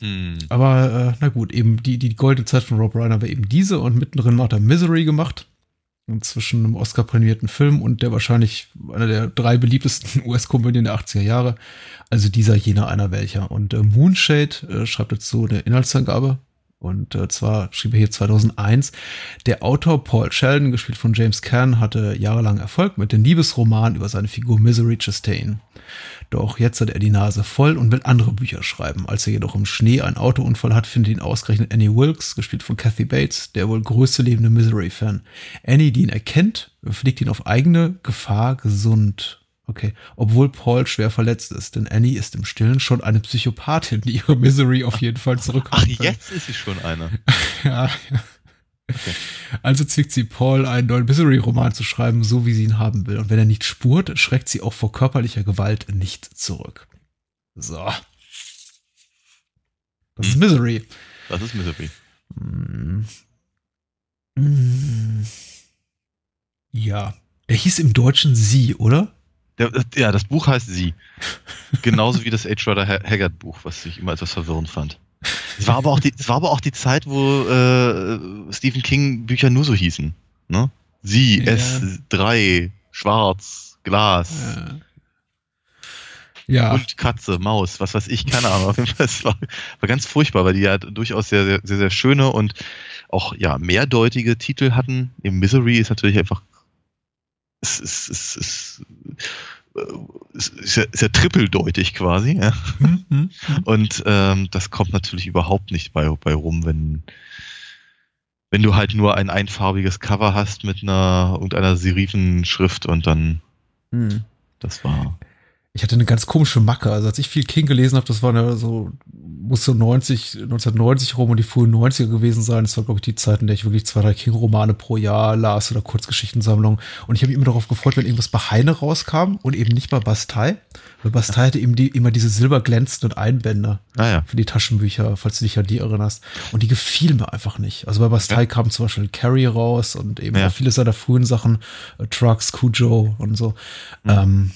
Hm. Aber äh, na gut, eben die, die goldene Zeit von Rob Reiner war eben diese und mittendrin hat er Misery gemacht. Und zwischen einem Oscar-prämierten Film und der wahrscheinlich einer der drei beliebtesten US-Komödien der 80er Jahre. Also dieser, jener, einer welcher. Und äh, Moonshade äh, schreibt dazu eine Inhaltsangabe. Und äh, zwar schrieb er hier 2001, der Autor Paul Sheldon, gespielt von James Caan, hatte jahrelang Erfolg mit dem Liebesroman über seine Figur Misery Chastain. Doch jetzt hat er die Nase voll und will andere Bücher schreiben. Als er jedoch im Schnee einen Autounfall hat, findet ihn ausgerechnet Annie Wilkes, gespielt von Kathy Bates, der wohl größte lebende Misery-Fan. Annie, die ihn erkennt, pflegt ihn auf eigene Gefahr gesund. Okay, obwohl Paul schwer verletzt ist, denn Annie ist im Stillen schon eine Psychopathin, die ihre Misery auf jeden Fall zurückkommt. Ach, jetzt ist sie schon eine. ja, ja. Okay. Also zwickt sie Paul, einen neuen Misery-Roman zu schreiben, so wie sie ihn haben will. Und wenn er nicht spurt, schreckt sie auch vor körperlicher Gewalt nicht zurück. So. Das ist Misery. Das ist Misery. Mm. Mm. Ja. Der hieß im Deutschen Sie, oder? Der, ja, das Buch heißt Sie. Genauso wie das H. Rider Haggard Buch, was ich immer etwas verwirrend fand. Es war aber auch die, es war aber auch die Zeit, wo äh, Stephen King Bücher nur so hießen. Ne? Sie, ja. S3, Schwarz, Glas. Ja. Ja. Und Katze, Maus, was weiß ich, keine Ahnung. Auf jeden Fall, es war, war ganz furchtbar, weil die ja durchaus sehr, sehr, sehr, sehr schöne und auch ja mehrdeutige Titel hatten. Im Misery ist natürlich einfach es ist, es ist, es ist, ja, ist ja trippeldeutig quasi. Ja. Mhm, mhm. Und ähm, das kommt natürlich überhaupt nicht bei, bei rum, wenn, wenn du halt nur ein einfarbiges Cover hast mit einer irgendeiner Serifenschrift und dann mhm. das war ich hatte eine ganz komische Macke. Also als ich viel King gelesen habe, das war eine, so, muss so 90, 1990 rum und die frühen 90er gewesen sein. Das war, glaube ich, die Zeit, in der ich wirklich zwei, drei King-Romane pro Jahr las oder Kurzgeschichtensammlungen. Und ich habe mich immer darauf gefreut, wenn irgendwas bei Heine rauskam und eben nicht bei Bastei. Weil Bastei hatte eben die, immer diese silberglänzenden Einbände ah, ja. für die Taschenbücher, falls du dich an die erinnerst. Und die gefielen mir einfach nicht. Also bei Bastei ja. kam zum Beispiel Carrie raus und eben ja. viele seiner frühen Sachen, äh, Trucks, Cujo und so. Mhm. Ähm,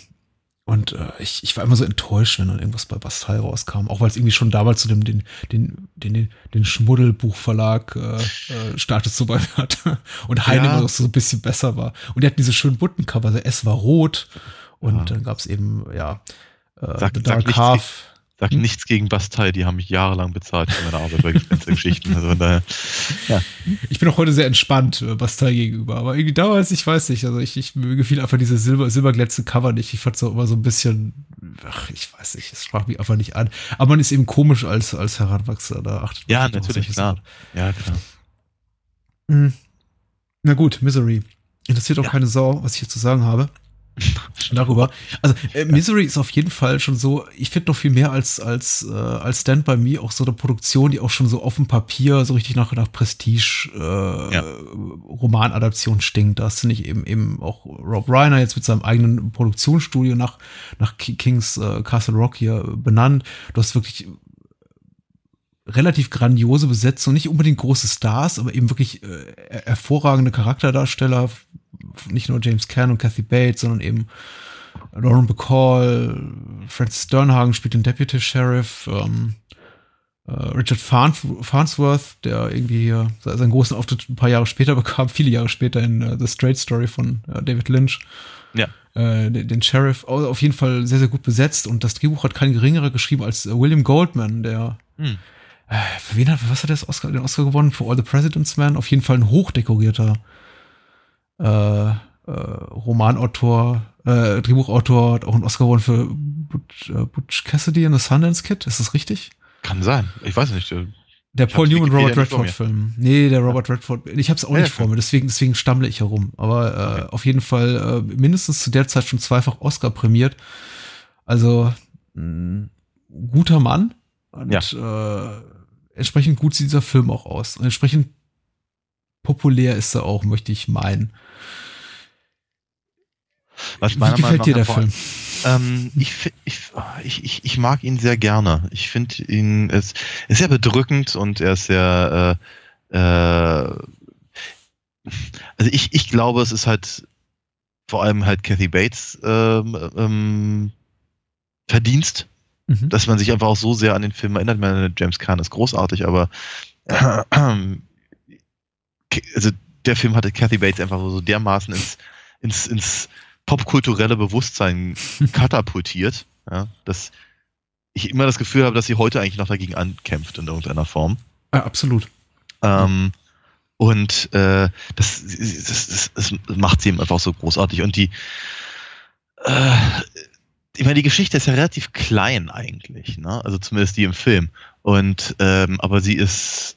und äh, ich, ich war immer so enttäuscht, wenn dann irgendwas bei Bastei rauskam. Auch weil es irgendwie schon damals zu dem, den, den, den, den Schmuddelbuchverlag äh, äh, Status so bei mir hatte. Und Heine ja. immer so ein bisschen besser war. Und die hatten diese schönen bunten Cover. Der S war rot. Und ja. dann gab es eben, ja, äh, sag, The Dark Half. Sag hm? nichts gegen Bastei, die haben mich jahrelang bezahlt für meine Arbeit bei Gespenstergeschichten. Also daher, ja. Ich bin auch heute sehr entspannt äh, Bastei gegenüber, aber irgendwie damals, ich weiß nicht, also ich, ich mir gefiel einfach diese Silber, silberglänzende Cover nicht. Ich fand es auch immer so ein bisschen, ach, ich weiß nicht, es sprach mich einfach nicht an. Aber man ist eben komisch als, als Heranwachsender, da achtet Ja, natürlich, klar. Ja, klar. Hm. Na gut, Misery. Interessiert auch ja. keine Sau, was ich hier zu sagen habe darüber. Also äh, Misery ist auf jeden Fall schon so, ich finde noch viel mehr als als äh, als Stand by Me auch so eine Produktion, die auch schon so auf dem Papier so richtig nach nach Prestige äh, ja. Romanadaption stinkt. Da hast du nicht eben eben auch Rob Reiner jetzt mit seinem eigenen Produktionsstudio nach nach Kings äh, Castle Rock hier benannt. Du hast wirklich relativ grandiose Besetzung, nicht unbedingt große Stars, aber eben wirklich äh, hervorragende Charakterdarsteller, nicht nur James Caan und Kathy Bates, sondern eben Lauren Bacall, Francis Sternhagen spielt den Deputy Sheriff, ähm, äh, Richard Farnsworth, der irgendwie hier seinen großen Auftritt ein paar Jahre später bekam, viele Jahre später in uh, The Straight Story von uh, David Lynch. Ja. Äh, den, den, Sheriff, auf jeden Fall sehr, sehr gut besetzt und das Drehbuch hat kein geringerer geschrieben als William Goldman, der hm. für wen hat, was hat der Oscar, den Oscar gewonnen? Für All the President's Man? Auf jeden Fall ein hochdekorierter äh, äh, Romanautor, äh, Drehbuchautor, hat auch einen Oscar gewonnen für Butch, äh, Butch Cassidy and the Sundance Kid. Ist das richtig? Kann sein. Ich weiß nicht. Der Paul Newman Robert Redford Film. Nee, der Robert Redford. Ich habe es auch ja, nicht vor mir, deswegen, deswegen stammle ich herum. Aber äh, okay. auf jeden Fall äh, mindestens zu der Zeit schon zweifach Oscar prämiert. Also mh, guter Mann. Und ja. äh, entsprechend gut sieht dieser Film auch aus. Und entsprechend populär ist er auch, möchte ich meinen. Was Wie gefällt dir der Film? Ähm, ich, ich, ich, ich, mag ihn sehr gerne. Ich finde ihn, es ist sehr bedrückend und er ist sehr, äh, äh, also ich, ich glaube, es ist halt vor allem halt Kathy Bates ähm, ähm, Verdienst, mhm. dass man sich einfach auch so sehr an den Film erinnert. Ich meine, James Caan ist großartig, aber äh, also der Film hatte Kathy Bates einfach so dermaßen ins, ins, ins popkulturelle Bewusstsein katapultiert, ja, dass ich immer das Gefühl habe, dass sie heute eigentlich noch dagegen ankämpft in irgendeiner Form. Ja, absolut. Ähm, und äh, das, das, das, das, macht sie eben einfach so großartig. Und die, äh, ich meine, die Geschichte ist ja relativ klein eigentlich, ne? Also zumindest die im Film. Und ähm, aber sie ist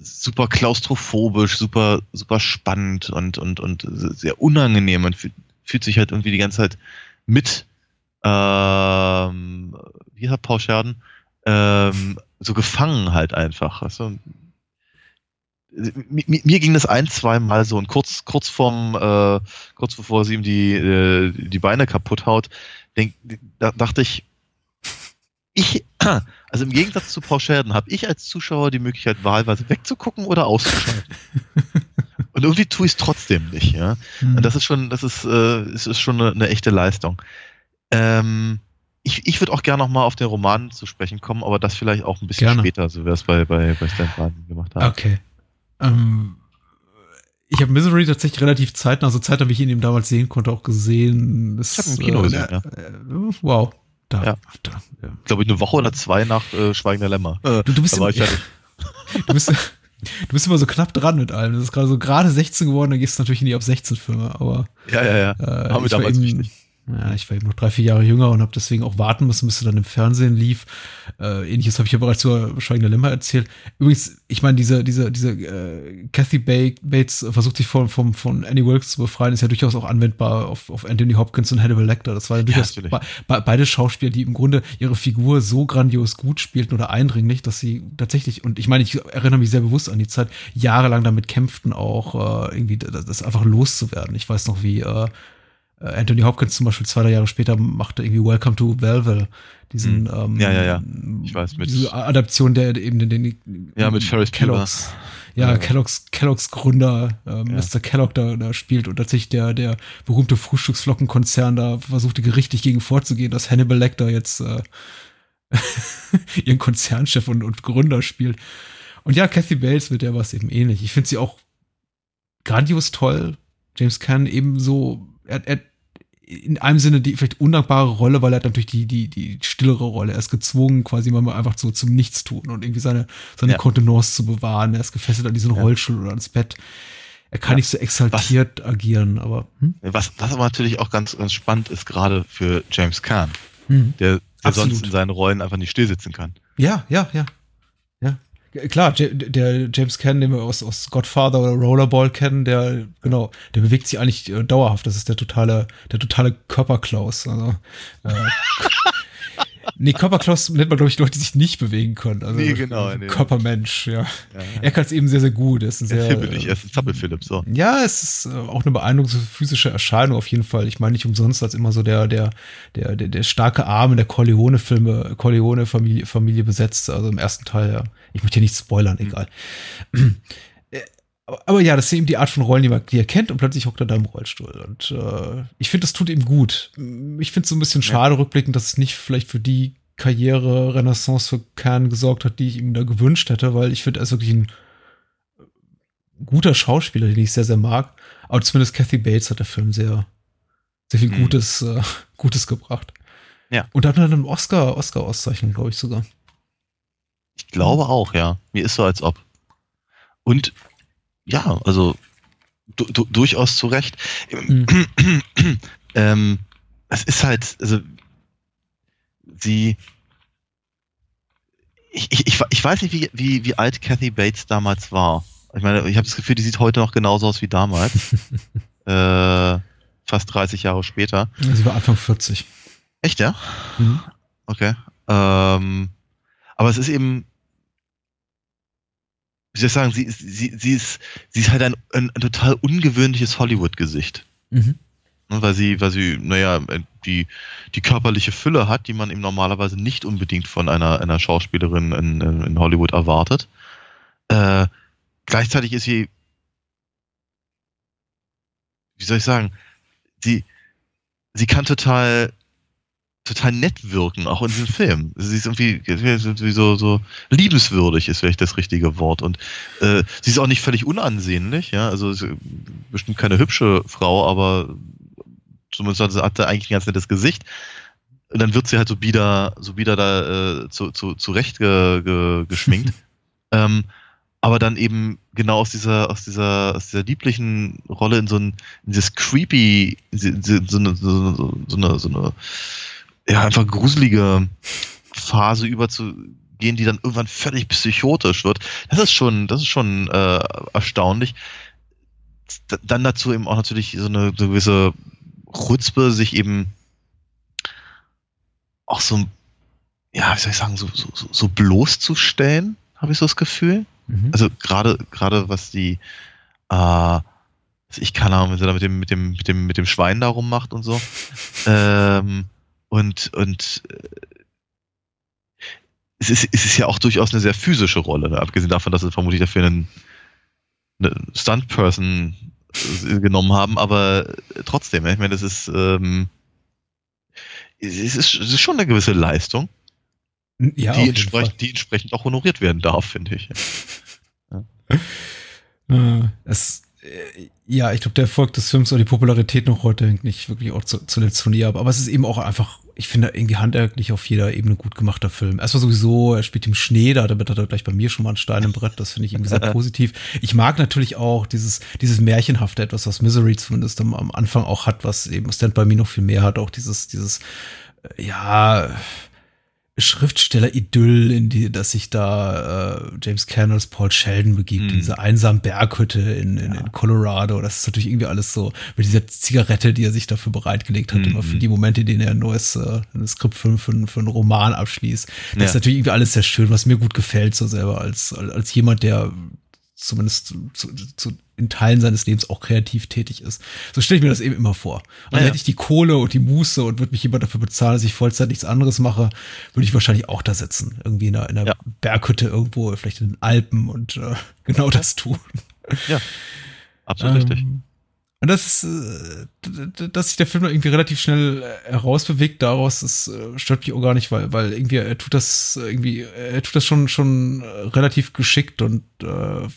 super klaustrophobisch, super, super spannend und, und, und sehr unangenehm und fühlt, sich halt irgendwie die ganze Zeit mit, ähm, wie hat Paul Scherden, ähm, so gefangen halt einfach. Also, mir, mir, ging das ein, zwei Mal so und kurz, kurz vorm, äh, kurz bevor sie ihm die, äh, die Beine kaputt haut, denk, da dachte ich, ich, also im Gegensatz zu Sheridan habe ich als Zuschauer die Möglichkeit, wahlweise wegzugucken oder auszuschalten. Und irgendwie tue ich es trotzdem nicht, ja. Mhm. Und das ist schon, das ist, äh, ist schon eine, eine echte Leistung. Ähm, ich, ich würde auch gerne nochmal auf den Roman zu sprechen kommen, aber das vielleicht auch ein bisschen gerne. später, so wie wir es bei, bei, bei Stan Barton gemacht haben. Okay. Ähm, ich habe Misery tatsächlich relativ zeitnah, also zeitnah, wie ich ihn eben damals sehen konnte, auch gesehen. Das, ich habe im Kino äh, gesehen, ja. Äh, wow. Da, ja. da ja. Glaube ich, eine Woche oder zwei nach äh, Schweigender Lämmer. Äh, du, du, bist im, ja, du, bist, du bist immer so knapp dran mit allem. Das ist gerade so gerade 16 geworden, dann gehst du natürlich in die ab 16 Filme, aber. Ja, ja, ja. Äh, Haben wir damals eben, wichtig ja, ich war eben noch drei, vier Jahre jünger und habe deswegen auch warten müssen, bis er dann im Fernsehen lief. Äh, Ähnliches habe ich ja bereits zur Schweigende Lämmer erzählt. Übrigens, ich meine, diese, diese, diese äh, Kathy Bates versucht sich von, von, von Annie Wilkes zu befreien, ist ja durchaus auch anwendbar auf, auf Anthony Hopkins und Hannibal Lecter. Das war ja durchaus ja, be, be, beide Schauspieler, die im Grunde ihre Figur so grandios gut spielten oder eindringlich, dass sie tatsächlich, und ich meine, ich erinnere mich sehr bewusst an die Zeit, jahrelang damit kämpften, auch äh, irgendwie das, das einfach loszuwerden. Ich weiß noch, wie äh, Anthony Hopkins zum Beispiel zwei drei Jahre später machte irgendwie Welcome to Belleville, diesen hm. ähm, ja ja ja ich weiß mit diese Adaption der eben den, den ja mit Ferris Kellogg's ja, ja, Kellogg's Kellogg's Gründer äh, ja. Mr. Kellogg da, da spielt und tatsächlich der der berühmte Frühstücksflockenkonzern da versuchte gerichtlich gegen vorzugehen, dass Hannibal Lecter jetzt äh, ihren Konzernchef und, und Gründer spielt. Und ja, Kathy Bates mit der war es eben ähnlich. Ich finde sie auch grandios toll. James Caan ebenso, er, er in einem Sinne die vielleicht undankbare Rolle, weil er hat natürlich die, die, die stillere Rolle. Er ist gezwungen, quasi mal einfach so zum Nichtstun und irgendwie seine, seine ja. Kontenance zu bewahren. Er ist gefesselt an diesen ja. Rollstuhl oder ans Bett. Er kann ja. nicht so exaltiert was, agieren, aber. Hm? Was, was aber natürlich auch ganz, ganz spannend ist, gerade für James Caan, hm. der, der sonst in seinen Rollen einfach nicht stillsitzen kann. Ja, ja, ja. Klar, der James Caan, den wir aus, aus Godfather oder Rollerball kennen, der, genau, der bewegt sich eigentlich äh, dauerhaft. Das ist der totale, der totale Körperklaus. Also, äh, Nee, Körperklaus nennt man, glaube ich, Leute, die sich nicht bewegen können. Also nee, genau. Nee. Körpermensch, ja. ja. Er kann es eben sehr, sehr gut. Er ist ein sehr. Hibbelig, er ist ein Zappelphilipp, so. Ja, es ist äh, auch eine beeindruckende physische Erscheinung auf jeden Fall. Ich meine nicht umsonst als immer so der, der, der, der, der starke Arm in der Corleone-Filme, Corleone-Familie Familie besetzt, also im ersten Teil, ja. Ich möchte hier nicht spoilern, mhm. egal. Äh, aber, ja, das ist eben die Art von Rollen, die, man, die er kennt und plötzlich hockt er da im Rollstuhl. Und äh, ich finde, das tut ihm gut. Ich finde es so ein bisschen schade ja. rückblickend, dass es nicht vielleicht für die Karriere-Renaissance für Kern gesorgt hat, die ich ihm da gewünscht hätte, weil ich finde, er ist wirklich ein guter Schauspieler, den ich sehr, sehr mag. Aber zumindest Kathy Bates hat der Film sehr, sehr viel mhm. Gutes, äh, Gutes gebracht. Ja. Und hat dann einen Oscar, Oscar-Auszeichnung, glaube ich sogar. Ich glaube auch, ja. Mir ist so, als ob. Und ja, also du, du, durchaus zu Recht. Mhm. ähm, es ist halt, also sie ich, ich, ich weiß nicht, wie, wie, wie alt Kathy Bates damals war. Ich meine, ich habe das Gefühl, die sieht heute noch genauso aus wie damals. äh, fast 30 Jahre später. Sie war Anfang 40. Echt, ja? Mhm. Okay. Ähm, aber es ist eben, wie soll ich sagen, sie, sie, sie, ist, sie ist halt ein, ein, ein total ungewöhnliches Hollywood-Gesicht. Mhm. Ne, weil sie, weil sie, naja, die, die körperliche Fülle hat, die man eben normalerweise nicht unbedingt von einer, einer Schauspielerin in, in Hollywood erwartet. Äh, gleichzeitig ist sie, wie soll ich sagen, sie, sie kann total total nett wirken, auch in diesem Film. Sie ist irgendwie so, so liebenswürdig, ist vielleicht das richtige Wort. Und äh, sie ist auch nicht völlig unansehnlich, ja. Also bestimmt keine hübsche Frau, aber zumindest hat sie eigentlich ein ganz nettes Gesicht. Und dann wird sie halt so wieder, so wieder da äh, zu, zu, zurecht ge, ge, geschminkt. ähm, aber dann eben genau aus dieser, aus dieser, aus dieser lieblichen Rolle in so ein, in dieses creepy, so, so, eine, so, so eine, so eine ja, einfach gruselige Phase überzugehen, die dann irgendwann völlig psychotisch wird. Das ist schon, das ist schon äh, erstaunlich. Dann dazu eben auch natürlich so eine, so eine gewisse Chutzpe, sich eben auch so, ja, wie soll ich sagen, so, so, so bloßzustellen, habe ich so das Gefühl. Mhm. Also gerade, gerade was die, äh, ich kann auch, wenn sie da mit dem, mit dem, mit dem, mit dem Schwein da rummacht und so. ähm, und, und äh, es ist, es ist ja auch durchaus eine sehr physische Rolle, ne? abgesehen davon, dass sie vermutlich dafür einen, eine Stunt-Person äh, genommen haben, aber trotzdem, ich meine, das ist, ähm, es ist, es ist schon eine gewisse Leistung, ja, die, entsprechend, die entsprechend auch honoriert werden darf, finde ich. Ja. Äh, es, ja, ich glaube, der Erfolg des Films oder die Popularität noch heute hängt nicht wirklich auch zu, zuletzt von ihr ab. Aber es ist eben auch einfach, ich finde, irgendwie handwerklich auf jeder Ebene gut gemachter Film. Erstmal sowieso, er spielt im Schnee, da damit hat er gleich bei mir schon mal einen Stein im Brett. Das finde ich irgendwie sehr positiv. Ich mag natürlich auch dieses, dieses Märchenhafte, etwas, was Misery zumindest am, am Anfang auch hat, was eben Stand By Me noch viel mehr hat. Auch dieses, dieses, äh, ja, Schriftsteller-Idyll, in die, dass sich da äh, James Cameron als Paul Sheldon begibt, mm. in dieser einsamen Berghütte in, in, ja. in, Colorado. Das ist natürlich irgendwie alles so mit dieser Zigarette, die er sich dafür bereitgelegt hat, mm. immer für die Momente, in denen er ein neues äh, ein Skript für, für, für einen Roman abschließt. Das ja. ist natürlich irgendwie alles sehr schön, was mir gut gefällt, so selber als, als jemand, der zumindest zu, zu, in Teilen seines Lebens auch kreativ tätig ist. So stelle ich mir das eben immer vor. Und ja, hätte ich die Kohle und die Muße und würde mich jemand dafür bezahlen, dass ich Vollzeit nichts anderes mache, würde ich wahrscheinlich auch da sitzen. Irgendwie in einer, in einer ja. Berghütte irgendwo, vielleicht in den Alpen und äh, genau das tun. Ja, absolut ähm, richtig. Und das ist, äh, dass sich der Film irgendwie relativ schnell äh, herausbewegt, daraus das äh, stört mich auch gar nicht, weil, weil irgendwie er tut das irgendwie, er tut das schon, schon relativ geschickt und äh,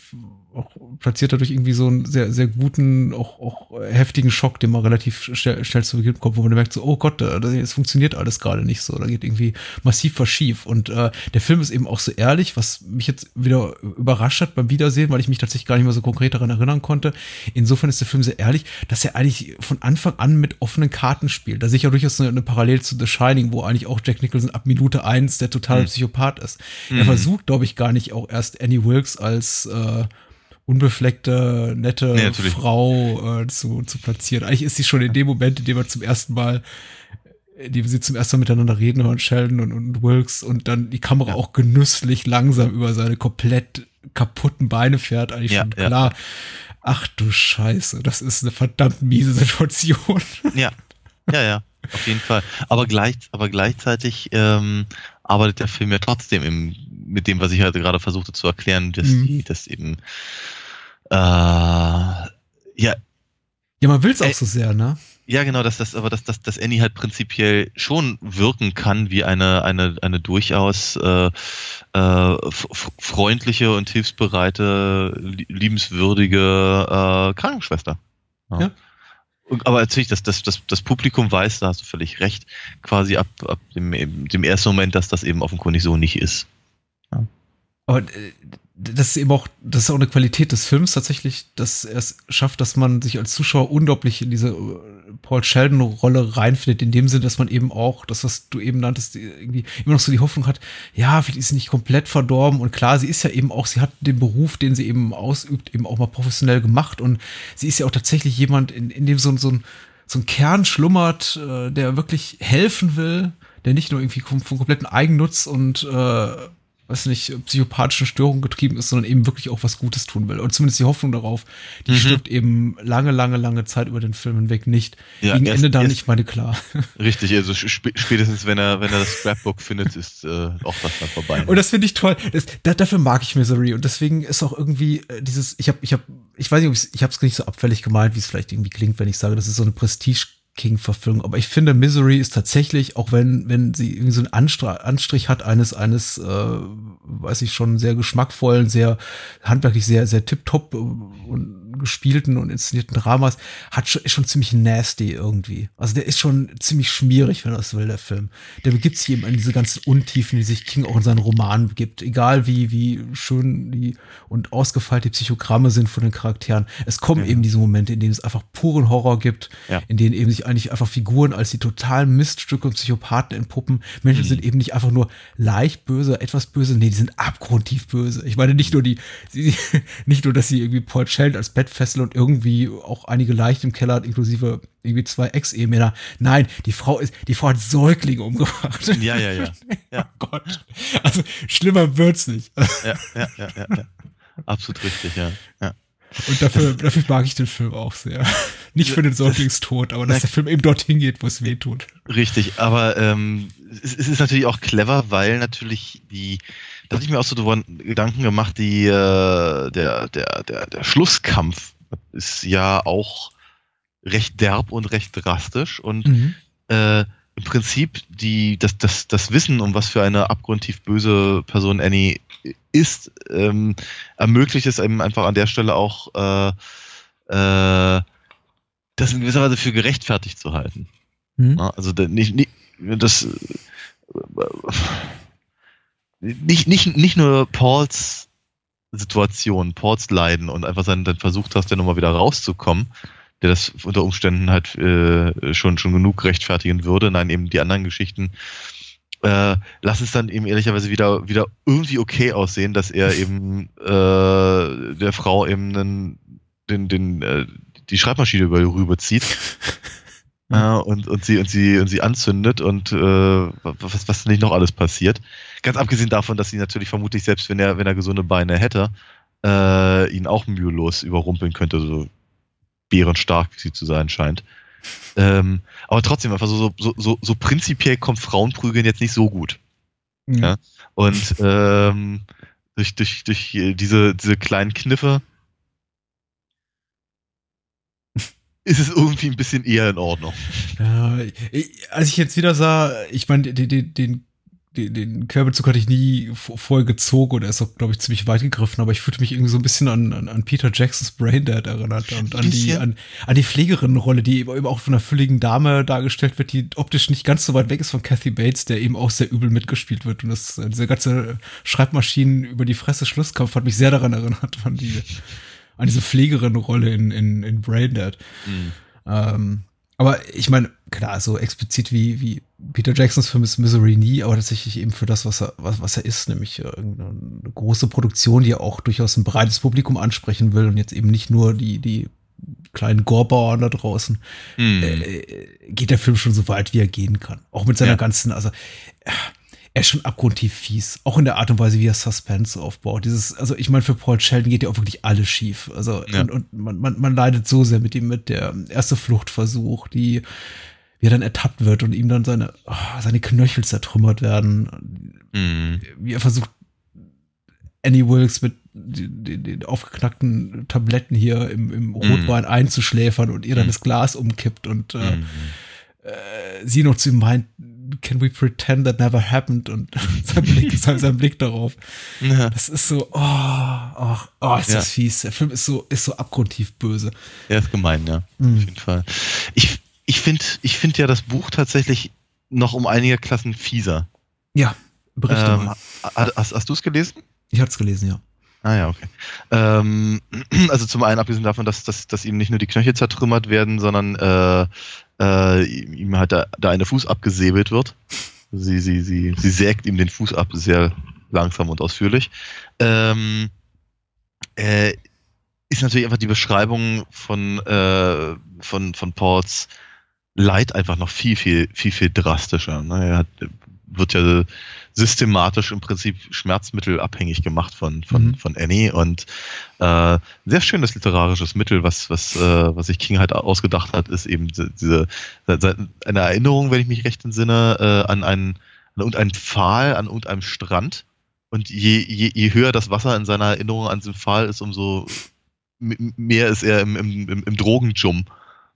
auch platziert dadurch irgendwie so einen sehr, sehr guten, auch, auch heftigen Schock, den man relativ schnell, schnell zu Beginn kommt, wo man merkt so, oh Gott, es funktioniert alles gerade nicht so, da geht irgendwie massiv was schief. Und äh, der Film ist eben auch so ehrlich, was mich jetzt wieder überrascht hat beim Wiedersehen, weil ich mich tatsächlich gar nicht mehr so konkret daran erinnern konnte. Insofern ist der Film sehr ehrlich, dass er eigentlich von Anfang an mit offenen Karten spielt. Da sehe ich ja durchaus eine, eine Parallele zu The Shining, wo eigentlich auch Jack Nicholson ab Minute eins der totale mhm. Psychopath ist. Mhm. Er versucht, glaube ich, gar nicht auch erst Annie Wilkes als äh, unbefleckte, nette nee, Frau äh, zu, zu platzieren. Eigentlich ist sie schon in dem Moment, in dem wir zum ersten Mal, in dem sie zum ersten Mal miteinander reden hören, Sheldon und, und Wilkes und dann die Kamera ja. auch genüsslich langsam über seine komplett kaputten Beine fährt, eigentlich ja, schon klar. Ja. Ach du Scheiße, das ist eine verdammt miese Situation. Ja, ja, ja, auf jeden Fall. Aber, gleich, aber gleichzeitig ähm, arbeitet der Film ja trotzdem im, mit dem, was ich halt gerade versuchte zu erklären, dass mhm. die, dass eben äh, ja. Ja, man will es auch so sehr, ne? Ja, genau, dass das, aber dass, dass, dass Annie halt prinzipiell schon wirken kann wie eine, eine, eine durchaus äh, äh, freundliche und hilfsbereite, liebenswürdige äh, Krankenschwester. Ja. ja. Aber natürlich, das, das, das, das Publikum weiß, da hast du völlig recht, quasi ab, ab dem, dem ersten Moment, dass das eben offenkundig so nicht ist. Aber äh, das ist eben auch, das ist auch eine Qualität des Films tatsächlich, dass er es schafft, dass man sich als Zuschauer unglaublich in diese äh, Paul Sheldon-Rolle reinfindet, in dem Sinne, dass man eben auch, das, was du eben nanntest, irgendwie immer noch so die Hoffnung hat, ja, vielleicht ist sie nicht komplett verdorben und klar, sie ist ja eben auch, sie hat den Beruf, den sie eben ausübt, eben auch mal professionell gemacht und sie ist ja auch tatsächlich jemand, in, in dem so, so, ein, so ein Kern schlummert, äh, der wirklich helfen will, der nicht nur irgendwie vom, vom kompletten Eigennutz und äh, weiß nicht, psychopathischen Störungen getrieben ist, sondern eben wirklich auch was Gutes tun will. Und zumindest die Hoffnung darauf, die mhm. stirbt eben lange, lange, lange Zeit über den Film hinweg nicht. Ja, Gegen erst, Ende dann nicht, meine klar. Richtig, also spätestens wenn er, wenn er das Scrapbook findet, ist äh, auch was dann vorbei. Und das finde ich toll. Das, da, dafür mag ich Misery. Und deswegen ist auch irgendwie äh, dieses, ich habe, ich habe, ich weiß nicht, ob ich, ich habe es nicht so abfällig gemeint, wie es vielleicht irgendwie klingt, wenn ich sage, das ist so eine Prestige King-Verfilmung. Aber ich finde, Misery ist tatsächlich, auch wenn, wenn sie irgendwie so einen Anstrich hat eines, eines, äh, weiß ich schon, sehr geschmackvollen, sehr handwerklich sehr, sehr tipptopp äh, und gespielten und inszenierten Dramas, hat schon, ist schon ziemlich nasty irgendwie. Also der ist schon ziemlich schmierig, wenn das will, der Film. Der begibt sich eben an diese ganzen Untiefen, die sich King auch in seinen Romanen begibt. Egal wie, wie schön die und ausgefeilte Psychogramme sind von den Charakteren. Es kommen ja. eben diese Momente, in denen es einfach puren Horror gibt, ja. in denen eben sich eigentlich einfach Figuren als die totalen Miststücke und Psychopathen entpuppen. Menschen mhm. sind eben nicht einfach nur leicht böse, etwas böse, nee, die sind abgrundtief böse. Ich meine nicht nur die, die nicht nur, dass sie irgendwie Paul Sheldon als Bettfessel und irgendwie auch einige Leichen im Keller hat, inklusive irgendwie zwei Ex-Ehemänner. Nein, die Frau ist, die Frau hat Säuglinge umgebracht. Ja, ja, ja. ja. oh Gott. Also schlimmer wird's nicht. Ja, ja, ja, ja, ja. Absolut richtig, ja. ja. Und dafür, dafür mag ich den Film auch sehr. Nicht für den Säuglingstod, aber dass der Film eben dorthin geht, wo es weh tut. Richtig, aber ähm, es, es ist natürlich auch clever, weil natürlich die, da hatte ich mir auch so darüber Gedanken gemacht, die, äh, der, der, der, der Schlusskampf ist ja auch recht derb und recht drastisch und mhm. äh, im Prinzip die, das, das, das Wissen, um was für eine abgrundtief böse Person Annie ist, ähm, ermöglicht es eben einfach an der Stelle auch äh, äh, das in gewisser Weise für gerechtfertigt zu halten. Mhm. Also nicht, nicht, das nicht, nicht, nicht nur Pauls Situation, Pauls Leiden und einfach dann, dann versucht hast, der nochmal wieder rauszukommen, der das unter Umständen halt äh, schon, schon genug rechtfertigen würde. Nein, eben die anderen Geschichten äh, lass es dann eben ehrlicherweise wieder, wieder irgendwie okay aussehen, dass er eben äh, der Frau eben einen, den, den, äh, die Schreibmaschine über rüberzieht. äh, und, und, sie, und, sie, und sie anzündet und äh, was, was nicht noch alles passiert. Ganz abgesehen davon, dass sie natürlich vermutlich, selbst wenn er, wenn er gesunde Beine hätte, äh, ihn auch mühelos überrumpeln könnte, so bärenstark wie sie zu sein scheint. Ähm, aber trotzdem, einfach so, so, so, so prinzipiell kommt Frauenprügeln jetzt nicht so gut. Mhm. Ja? Und ähm, durch, durch, durch diese, diese kleinen Kniffe ist es irgendwie ein bisschen eher in Ordnung. Ja, als ich jetzt wieder sah, ich meine, den, den, den den, Körbelzug hatte ich nie voll gezogen oder ist auch, glaube ich, ziemlich weit gegriffen, aber ich fühlte mich irgendwie so ein bisschen an, an, an Peter Jacksons Braindead erinnert und an die, an, an die Pflegerinnenrolle, die eben auch von einer fülligen Dame dargestellt wird, die optisch nicht ganz so weit weg ist von Kathy Bates, der eben auch sehr übel mitgespielt wird. Und das, diese ganze Schreibmaschinen über die Fresse Schlusskampf hat mich sehr daran erinnert, an die, an diese Pflegerinnenrolle in, in, in Braindead. Mhm. Ähm, aber ich meine, klar, so explizit wie, wie Peter Jacksons Film ist Misery nie, aber tatsächlich eben für das, was er, was, was er ist, nämlich irgendeine große Produktion, die ja auch durchaus ein breites Publikum ansprechen will und jetzt eben nicht nur die, die kleinen Gorbauern da draußen, hm. äh, geht der Film schon so weit, wie er gehen kann. Auch mit seiner ja. ganzen, also äh, er ist schon abgrundtief fies. Auch in der Art und Weise, wie er Suspense aufbaut. Dieses, also ich meine, für Paul Sheldon geht ja auch wirklich alles schief. Also, ja. und, und man, man, man leidet so sehr mit ihm mit. Der erste Fluchtversuch, die, wie er dann ertappt wird und ihm dann seine, oh, seine Knöchel zertrümmert werden. Mhm. Wie er versucht, Annie Wilkes mit den, den aufgeknackten Tabletten hier im, im mhm. Rotwein mhm. einzuschläfern und ihr dann mhm. das Glas umkippt und äh, mhm. äh, sie noch zu ihm meint, can we pretend that never happened? Und sein Blick, sein, Blick darauf. Ja. Das ist so, oh, oh, oh ist ja. das fies. Der Film ist so, ist so abgrundtief böse. Ja, ist gemein, ja. Mhm. Auf jeden Fall. Ich, ich finde ich find ja das Buch tatsächlich noch um einige Klassen fieser. Ja, berichte ähm, mal. Hast, hast du es gelesen? Ich hatte es gelesen, ja. Ah ja, okay. Ähm, also zum einen abgesehen davon, dass, dass, dass ihm nicht nur die Knöchel zertrümmert werden, sondern äh, äh, ihm halt der, der eine Fuß abgesäbelt wird. Sie, sie, sie, sie sägt ihm den Fuß ab, sehr langsam und ausführlich. Ähm, äh, ist natürlich einfach die Beschreibung von, äh, von, von Pauls Leid einfach noch viel, viel, viel, viel drastischer. Ne? Er hat, wird ja systematisch im Prinzip Schmerzmittel abhängig gemacht von, von, mhm. von Annie und äh, sehr schönes literarisches Mittel, was, was, äh, was sich King halt ausgedacht hat, ist eben diese, eine Erinnerung, wenn ich mich recht entsinne, äh, an einen, an irgendeinen Pfahl, an irgendeinem Strand. Und je, je, je höher das Wasser in seiner Erinnerung an diesen Pfahl ist, umso mehr ist er im, im, im, im Drogendschum.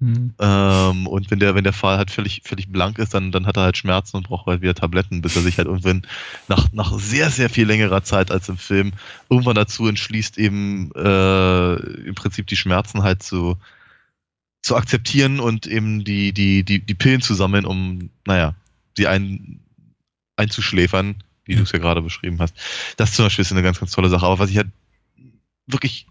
Mhm. Ähm, und wenn der, wenn der Fall halt völlig, völlig blank ist, dann, dann hat er halt Schmerzen und braucht halt wieder Tabletten, bis er sich halt irgendwann nach, nach sehr, sehr viel längerer Zeit als im Film irgendwann dazu entschließt, eben äh, im Prinzip die Schmerzen halt zu, zu akzeptieren und eben die, die, die, die Pillen zu sammeln, um, naja, sie ein, einzuschläfern, wie ja. du es ja gerade beschrieben hast. Das zum Beispiel ist eine ganz, ganz tolle Sache. Aber was ich halt wirklich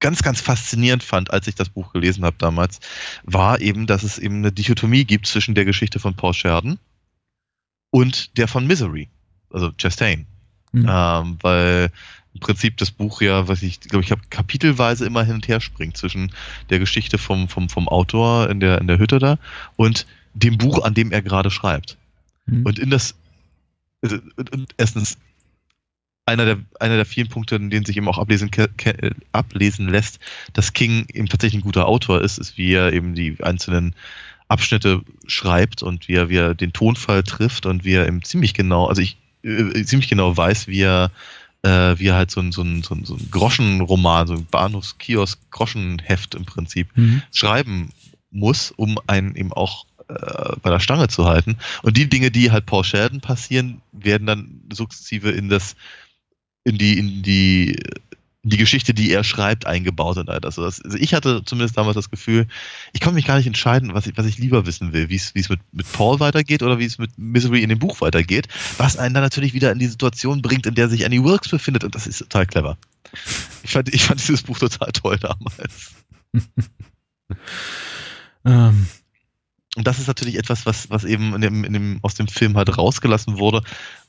ganz, ganz faszinierend fand, als ich das Buch gelesen habe damals, war eben, dass es eben eine Dichotomie gibt zwischen der Geschichte von Paul Sheridan und der von Misery, also Chastain. Mhm. Ähm, weil im Prinzip das Buch ja, was ich glaube, ich habe kapitelweise immer hin und her springt zwischen der Geschichte vom, vom, vom Autor in der, in der Hütte da und dem Buch, an dem er gerade schreibt. Mhm. Und in das, also, und erstens einer der, einer der vielen Punkte, in denen sich eben auch ablesen, ablesen lässt, dass King eben tatsächlich ein guter Autor ist, ist, wie er eben die einzelnen Abschnitte schreibt und wie er, wie er den Tonfall trifft und wie er eben ziemlich genau, also ich äh, ziemlich genau weiß, wie er, äh, wie er halt so ein, so ein, so ein, so ein Groschenroman, so ein Bahnhofskiosk-Groschenheft im Prinzip mhm. schreiben muss, um einen eben auch äh, bei der Stange zu halten. Und die Dinge, die halt Paul Sheldon passieren, werden dann sukzessive in das in die, in die, die Geschichte, die er schreibt, eingebaut und all das. Also ich hatte zumindest damals das Gefühl, ich konnte mich gar nicht entscheiden, was ich, was ich lieber wissen will, wie es, wie es mit, mit Paul weitergeht oder wie es mit Misery in dem Buch weitergeht, was einen dann natürlich wieder in die Situation bringt, in der sich Annie Wilkes befindet und das ist total clever. Ich fand, ich fand dieses Buch total toll damals. ähm. Und das ist natürlich etwas, was, was eben in dem, in dem, aus dem Film halt rausgelassen wurde.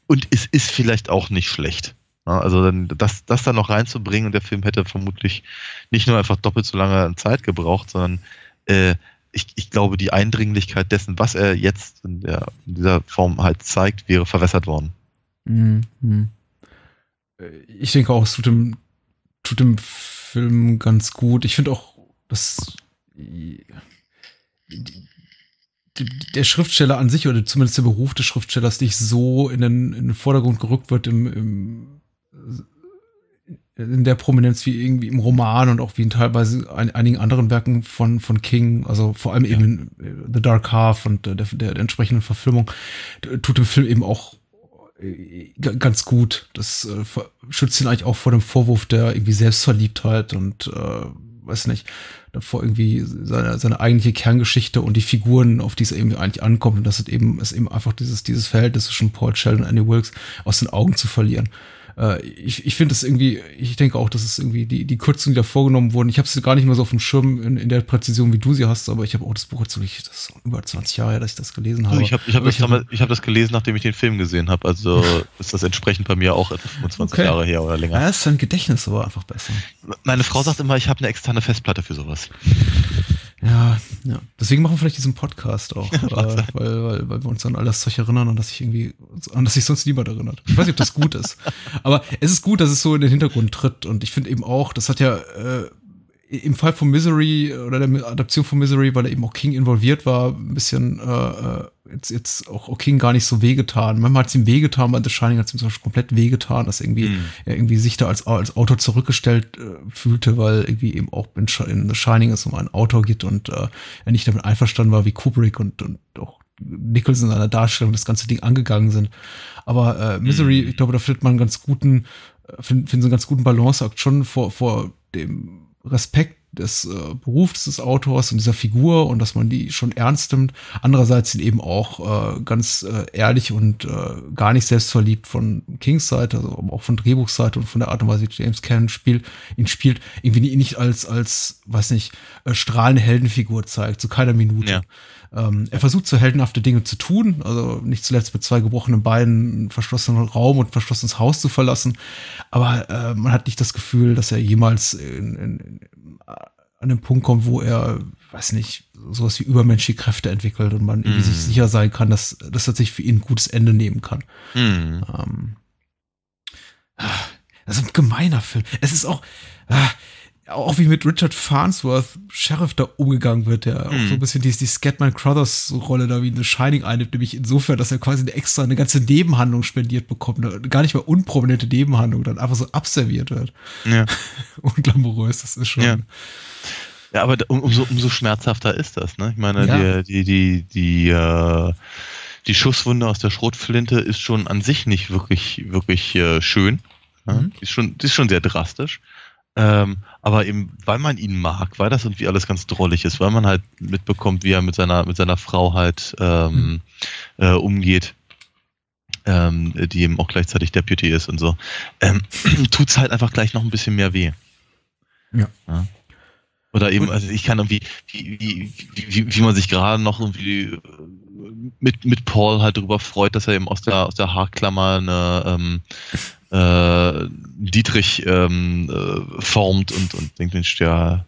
Und es ist vielleicht auch nicht schlecht. Also dann, das, das dann noch reinzubringen und der Film hätte vermutlich nicht nur einfach doppelt so lange Zeit gebraucht, sondern äh, ich, ich glaube, die Eindringlichkeit dessen, was er jetzt in, der, in dieser Form halt zeigt, wäre verwässert worden. Mhm. Ich denke auch, es tut dem, tut dem Film ganz gut. Ich finde auch, dass der Schriftsteller an sich oder zumindest der Beruf des Schriftstellers nicht so in den, in den Vordergrund gerückt wird im, im in der Prominenz wie irgendwie im Roman und auch wie in teilweise ein, einigen anderen Werken von, von King, also vor allem ja. eben in The Dark Half und der, der, der entsprechenden Verfilmung, tut dem Film eben auch äh, ganz gut. Das äh, schützt ihn eigentlich auch vor dem Vorwurf der irgendwie Selbstverliebtheit und äh, weiß nicht, davor irgendwie seine, seine eigentliche Kerngeschichte und die Figuren, auf die es eben eigentlich ankommt und das ist eben, ist eben einfach dieses, dieses Verhältnis zwischen Paul Sheldon und Annie Wilkes aus den Augen zu verlieren äh, ich, ich finde es irgendwie, ich denke auch, dass es irgendwie die, die Kürzungen, die da vorgenommen wurden, ich habe es gar nicht mehr so auf dem Schirm in, in der Präzision, wie du sie hast, aber ich habe auch das Buch jetzt wirklich, das ist über 20 Jahre her, dass ich das gelesen habe. Ich habe ich hab das, hab, ich hab das gelesen, nachdem ich den Film gesehen habe, also ist das entsprechend bei mir auch etwa 25 okay. Jahre her oder länger. Ja, ist sein Gedächtnis aber einfach besser. Meine Frau sagt immer, ich habe eine externe Festplatte für sowas. Ja, ja. Deswegen machen wir vielleicht diesen Podcast auch, äh, weil, weil, weil wir uns an all das Zeug erinnern und dass ich irgendwie, an das sich sonst niemand erinnert. Ich weiß nicht, ob das gut ist. Aber es ist gut, dass es so in den Hintergrund tritt. Und ich finde eben auch, das hat ja äh, im Fall von Misery oder der Adaption von Misery, weil er eben auch King involviert war, ein bisschen äh, äh jetzt, jetzt auch, auch King gar nicht so wehgetan. Manchmal hat es ihm wehgetan, bei The Shining hat es ihm zum Beispiel komplett wehgetan, dass irgendwie mm. er irgendwie sich da als, als Autor zurückgestellt äh, fühlte, weil irgendwie eben auch in, in The Shining es um einen Autor geht und äh, er nicht damit einverstanden war, wie Kubrick und, und auch Nicholson in seiner Darstellung das ganze Ding angegangen sind. Aber äh, Misery, mm. ich glaube, da findet man einen ganz guten, äh, finden find so einen ganz guten Balanceakt schon vor, vor dem Respekt des äh, Berufs des Autors und dieser Figur und dass man die schon ernst nimmt. Andererseits sind eben auch äh, ganz äh, ehrlich und äh, gar nicht selbstverliebt von Kings Seite, also auch von Drehbuchseite und von der Art und Weise, wie James Cannon spielt, ihn spielt, irgendwie nicht als, als, weiß nicht, äh, strahlende Heldenfigur zeigt, zu keiner Minute. Ja. Ähm, er versucht so heldenhafte Dinge zu tun, also nicht zuletzt mit zwei gebrochenen Beinen einen verschlossenen Raum und ein verschlossenes Haus zu verlassen. Aber äh, man hat nicht das Gefühl, dass er jemals in, in, in, an den Punkt kommt, wo er, weiß nicht, sowas wie übermenschliche Kräfte entwickelt und man mm. sich sicher sein kann, dass, er sich für ihn ein gutes Ende nehmen kann. Mm. Ähm, das ist ein gemeiner Film. Es ist auch, ah, auch wie mit Richard Farnsworth, Sheriff, da umgegangen wird, der mm. auch so ein mhm. bisschen die, die Scatman Crothers Rolle da wie eine Shining einnimmt, nämlich insofern, dass er quasi eine extra, eine ganze Nebenhandlung spendiert bekommt, eine gar nicht mehr unprominente Nebenhandlung, dann einfach so abserviert wird. Ja. Unglamourös, das ist schon. Ja. Ja, aber um, umso, umso schmerzhafter ist das, ne? Ich meine, ja. die, die, die, die, äh, die Schusswunde aus der Schrotflinte ist schon an sich nicht wirklich, wirklich äh, schön. Ne? Mhm. Ist, schon, ist schon sehr drastisch. Ähm, aber eben, weil man ihn mag, weil das irgendwie alles ganz drollig ist, weil man halt mitbekommt, wie er mit seiner, mit seiner Frau halt ähm, mhm. äh, umgeht, ähm, die eben auch gleichzeitig Deputy ist und so, ähm, tut's halt einfach gleich noch ein bisschen mehr weh. Ja. ja. Oder eben, also ich kann irgendwie, wie, wie, wie, wie man sich gerade noch irgendwie äh, mit, mit Paul halt darüber freut, dass er eben aus der, aus der Haarklammer eine, ähm, äh, Dietrich ähm, äh, formt und, und denkt, Mensch, der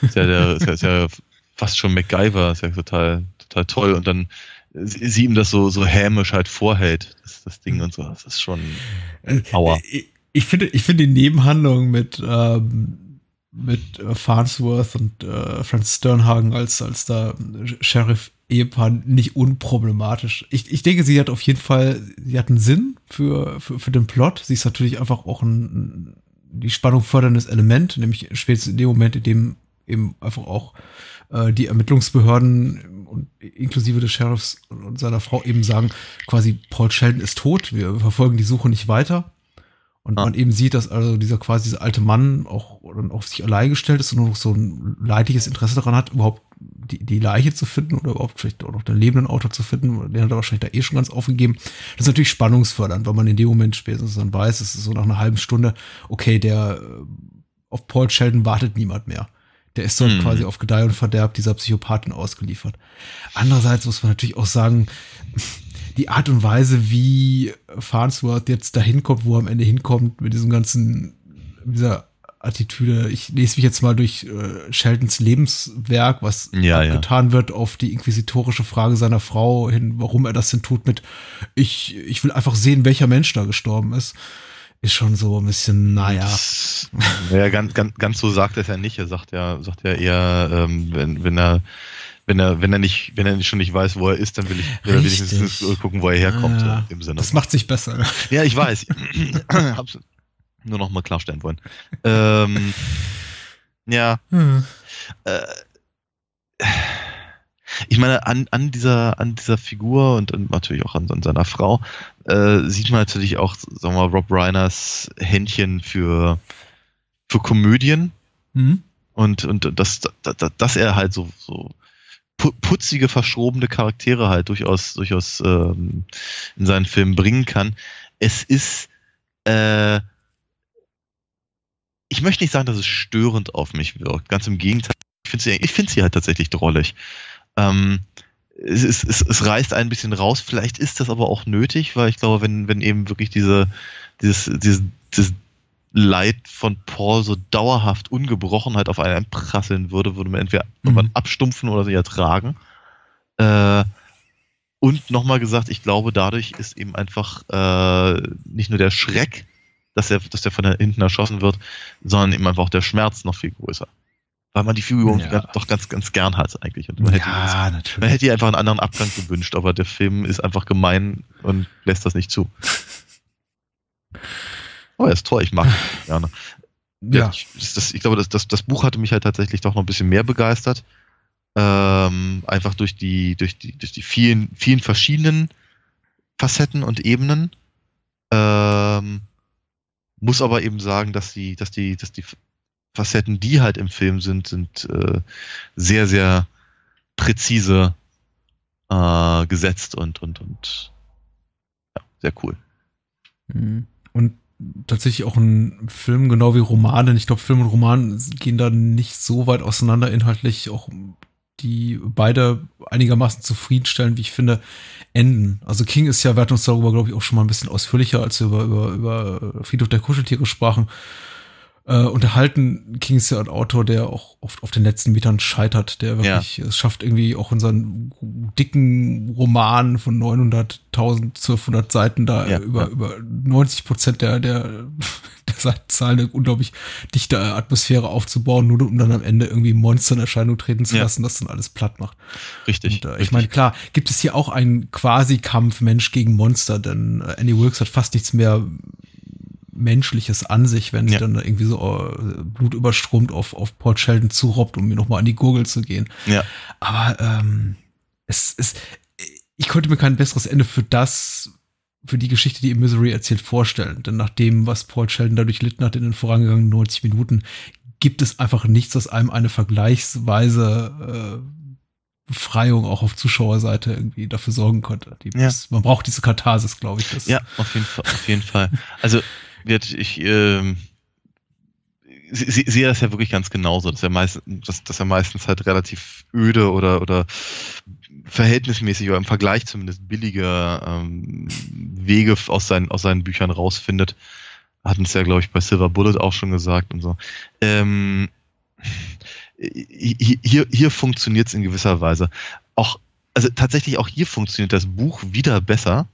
ist ja, der, ist ja, ist ja fast schon MacGyver, ist ja total, total toll. Und dann sie ihm das so, so hämisch halt vorhält, das, das Ding und so. Das ist schon Power. Ich, äh, ich finde, ich finde die Nebenhandlung mit, ähm, mit äh, Farnsworth und äh, Franz Sternhagen als, als da Sheriff-Ehepaar nicht unproblematisch. Ich, ich denke, sie hat auf jeden Fall, sie hat einen Sinn für, für, für den Plot. Sie ist natürlich einfach auch ein, die Spannung förderndes Element, nämlich spätestens in dem Moment, in dem eben einfach auch äh, die Ermittlungsbehörden und inklusive des Sheriffs und seiner Frau eben sagen, quasi Paul Sheldon ist tot, wir verfolgen die Suche nicht weiter. Und ah. man eben sieht, dass also dieser quasi dieser alte Mann auch dann auf sich allein gestellt ist und nur noch so ein leidliches Interesse daran hat, überhaupt die, die Leiche zu finden oder überhaupt vielleicht auch noch den lebenden Autor zu finden. Den hat er wahrscheinlich da eh schon ganz aufgegeben. Das ist natürlich spannungsfördernd, weil man in dem Moment spätestens dann weiß, es ist so nach einer halben Stunde, okay, der äh, auf Paul Sheldon wartet niemand mehr. Der ist dort mhm. quasi auf Gedeih und Verderb dieser Psychopathin ausgeliefert. Andererseits muss man natürlich auch sagen, die Art und Weise, wie Farnsworth jetzt dahin kommt, wo er am Ende hinkommt, mit diesem ganzen, dieser Attitüde, ich lese mich jetzt mal durch äh, Sheldons Lebenswerk, was ja, getan ja. wird, auf die inquisitorische Frage seiner Frau hin, warum er das denn tut, mit ich, ich will einfach sehen, welcher Mensch da gestorben ist. Ist schon so ein bisschen, naja. Naja, ganz, ganz, ganz so sagt er es ja nicht. Er sagt ja, sagt ja eher, ähm, wenn, wenn er wenn er, wenn er nicht, wenn er schon nicht weiß, wo er ist, dann will ich will wenigstens gucken, wo er herkommt. Ja, im Sinne. Das macht sich besser. Ja, ich weiß. Hab's nur noch mal klarstellen wollen. ähm, ja. Hm. Äh, ich meine, an, an, dieser, an dieser Figur und, und natürlich auch an, an seiner Frau äh, sieht man natürlich auch, sagen wir mal, Rob Reiners Händchen für, für Komödien. Mhm. Und, und dass, dass, dass er halt so, so putzige, verschrobene Charaktere halt durchaus, durchaus ähm, in seinen Filmen bringen kann. Es ist, äh, ich möchte nicht sagen, dass es störend auf mich wirkt. Ganz im Gegenteil. Ich finde sie, ich finde sie halt tatsächlich drollig. Ähm, es, es, es, es reißt ein bisschen raus. Vielleicht ist das aber auch nötig, weil ich glaube, wenn, wenn eben wirklich diese, dieses, dieses, dieses Leid von Paul so dauerhaft ungebrochen halt auf einen einprasseln würde, würde man entweder mhm. irgendwann abstumpfen oder sie ertragen. Äh, und nochmal gesagt, ich glaube, dadurch ist eben einfach äh, nicht nur der Schreck, dass er, dass der von hinten erschossen wird, sondern eben einfach auch der Schmerz noch viel größer. Weil man die Figur ja. doch ganz, ganz gern hat eigentlich. Und man, ja, hätte jetzt, man hätte ihr einfach einen anderen Abgang gewünscht, aber der Film ist einfach gemein und lässt das nicht zu. Oh, er ist toll, ich mag ihn gerne. Ja. Ich, das, ich glaube, das, das, das Buch hatte mich halt tatsächlich doch noch ein bisschen mehr begeistert. Ähm, einfach durch die, durch die, durch die vielen, vielen verschiedenen Facetten und Ebenen. Ähm, muss aber eben sagen, dass die, dass die, dass die Facetten, die halt im Film sind, sind äh, sehr, sehr präzise äh, gesetzt und, und, und ja, sehr cool. Mhm. Und tatsächlich auch ein Film, genau wie Romane. Ich glaube, Film und Roman gehen da nicht so weit auseinander inhaltlich, auch die beide einigermaßen zufriedenstellen, wie ich finde, enden. Also King ist ja, wir hatten uns darüber, glaube ich, auch schon mal ein bisschen ausführlicher, als wir über, über, über Friedhof der Kuscheltiere sprachen, äh, unterhalten. King ist ja ein Autor, der auch oft auf den letzten Metern scheitert, der wirklich ja. es schafft, irgendwie auch in seinen dicken Roman von 900, 1200 Seiten da ja, über, ja. über 90 Prozent der, der, der Seitenzahlen eine unglaublich dichte Atmosphäre aufzubauen, nur um dann am Ende irgendwie Monster in Erscheinung treten zu lassen, das dann alles platt macht. Richtig. Und, äh, richtig. Ich meine, klar, gibt es hier auch einen Quasi-Kampf Mensch gegen Monster, denn äh, Annie Wilkes hat fast nichts mehr Menschliches an sich, wenn sie ja. dann irgendwie so äh, blutüberströmt auf, auf Port Sheldon zurobbt, um mir nochmal an die Gurgel zu gehen. Ja. Aber ähm, es ist, ich konnte mir kein besseres Ende für das, für die Geschichte, die Misery erzählt, vorstellen. Denn nach dem, was Paul Sheldon dadurch litten hat in den vorangegangenen 90 Minuten, gibt es einfach nichts, was einem eine vergleichsweise äh, Befreiung auch auf Zuschauerseite irgendwie dafür sorgen konnte. Die, ja. man braucht diese Katharsis, glaube ich. Ja, auf jeden Fall. Auf jeden Fall. Also wird ich äh, sehe das ja wirklich ganz genauso, dass er meistens, dass, dass er meistens halt relativ öde oder oder verhältnismäßig oder im Vergleich zumindest billige ähm, Wege aus seinen aus seinen Büchern rausfindet. Hatten es ja, glaube ich, bei Silver Bullet auch schon gesagt und so. Ähm, hier, hier funktioniert es in gewisser Weise. Auch, also tatsächlich auch hier funktioniert das Buch wieder besser,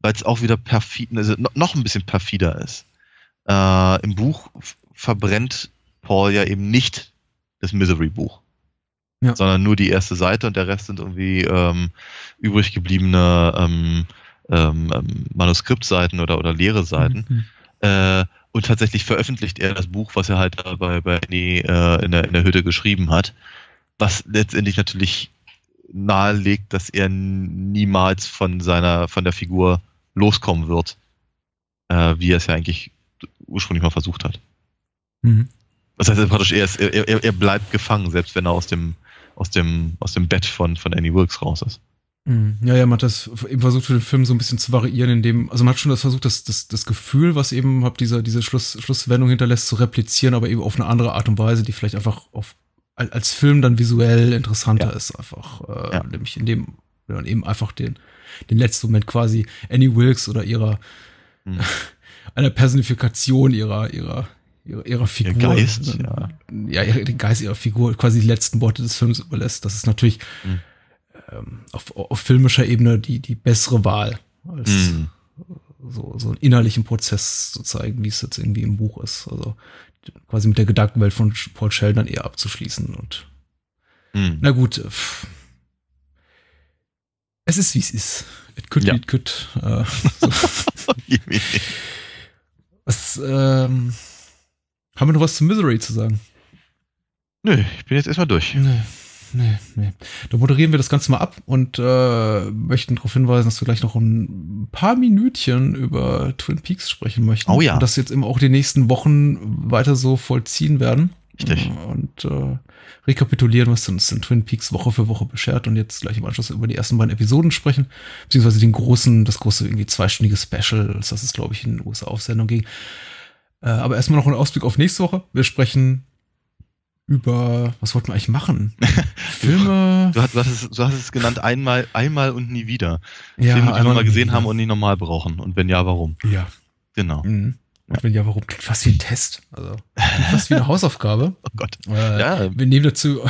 weil es auch wieder perfid, also noch ein bisschen perfider ist. Äh, Im Buch verbrennt Paul ja eben nicht das Misery-Buch, ja. sondern nur die erste Seite und der Rest sind irgendwie ähm, übrig gebliebene ähm, ähm, ähm Manuskriptseiten oder, oder leere Seiten. Mhm. Äh, und tatsächlich veröffentlicht er das Buch, was er halt bei, bei Annie äh, in, der, in der Hütte geschrieben hat, was letztendlich natürlich nahelegt, dass er niemals von seiner, von der Figur loskommen wird, äh, wie er es ja eigentlich ursprünglich mal versucht hat. Mhm. Das heißt praktisch, er, ist, er, er, er bleibt gefangen, selbst wenn er aus dem, aus dem, aus dem Bett von, von Annie Wilkes raus ist. Mhm. Ja, ja, man hat das eben versucht, für den Film so ein bisschen zu variieren, indem, also man hat schon das versucht, das, das, das Gefühl, was eben hab diese, diese Schluss, Schlusswendung hinterlässt, zu replizieren, aber eben auf eine andere Art und Weise, die vielleicht einfach auf, als Film dann visuell interessanter ja. ist, einfach, äh, ja. nämlich indem man eben einfach den, den letzten Moment quasi Annie Wilkes oder ihrer, mhm. einer Personifikation ihrer, ihrer, ihrer, ihrer Figur. Ihr Geist, ja. Ja, den Geist ihrer Figur quasi die letzten Worte des Films überlässt. Das ist natürlich, mhm ähm, auf, auf filmischer Ebene die, die bessere Wahl, als mm. so, so einen innerlichen Prozess zu zeigen, wie es jetzt irgendwie im Buch ist. Also quasi mit der Gedankenwelt von Paul Sheldon eher abzuschließen. Und mm. na gut, pff. es ist wie es ist. It could ja. be, it could. Äh, so. was, ähm, haben wir noch was zu Misery zu sagen? Nö, ich bin jetzt erstmal durch. Nee nee, nee. Da moderieren wir das Ganze mal ab und äh, möchten darauf hinweisen, dass wir gleich noch ein paar Minütchen über Twin Peaks sprechen möchten. Oh ja. Und das jetzt eben auch die nächsten Wochen weiter so vollziehen werden. Richtig. Und äh, rekapitulieren, was uns in Twin Peaks Woche für Woche beschert und jetzt gleich im Anschluss über die ersten beiden Episoden sprechen, beziehungsweise den großen, das große irgendwie zweistündige Special, das ist, glaube ich, in den USA auf Sendung ging. Äh, aber erstmal noch ein Ausblick auf nächste Woche. Wir sprechen über, was wollten wir eigentlich machen? Filme. Du, hast, du, hast es, du hast es genannt, einmal, einmal und nie wieder. Ja, Filme, die wir mal gesehen haben und nie normal brauchen. Und wenn ja, warum? Ja. Genau. Mhm. Und wenn ja, warum? Klingt fast wie ein Test. Also fast wie eine Hausaufgabe. Oh Gott. Äh, ja. Wir nehmen dazu,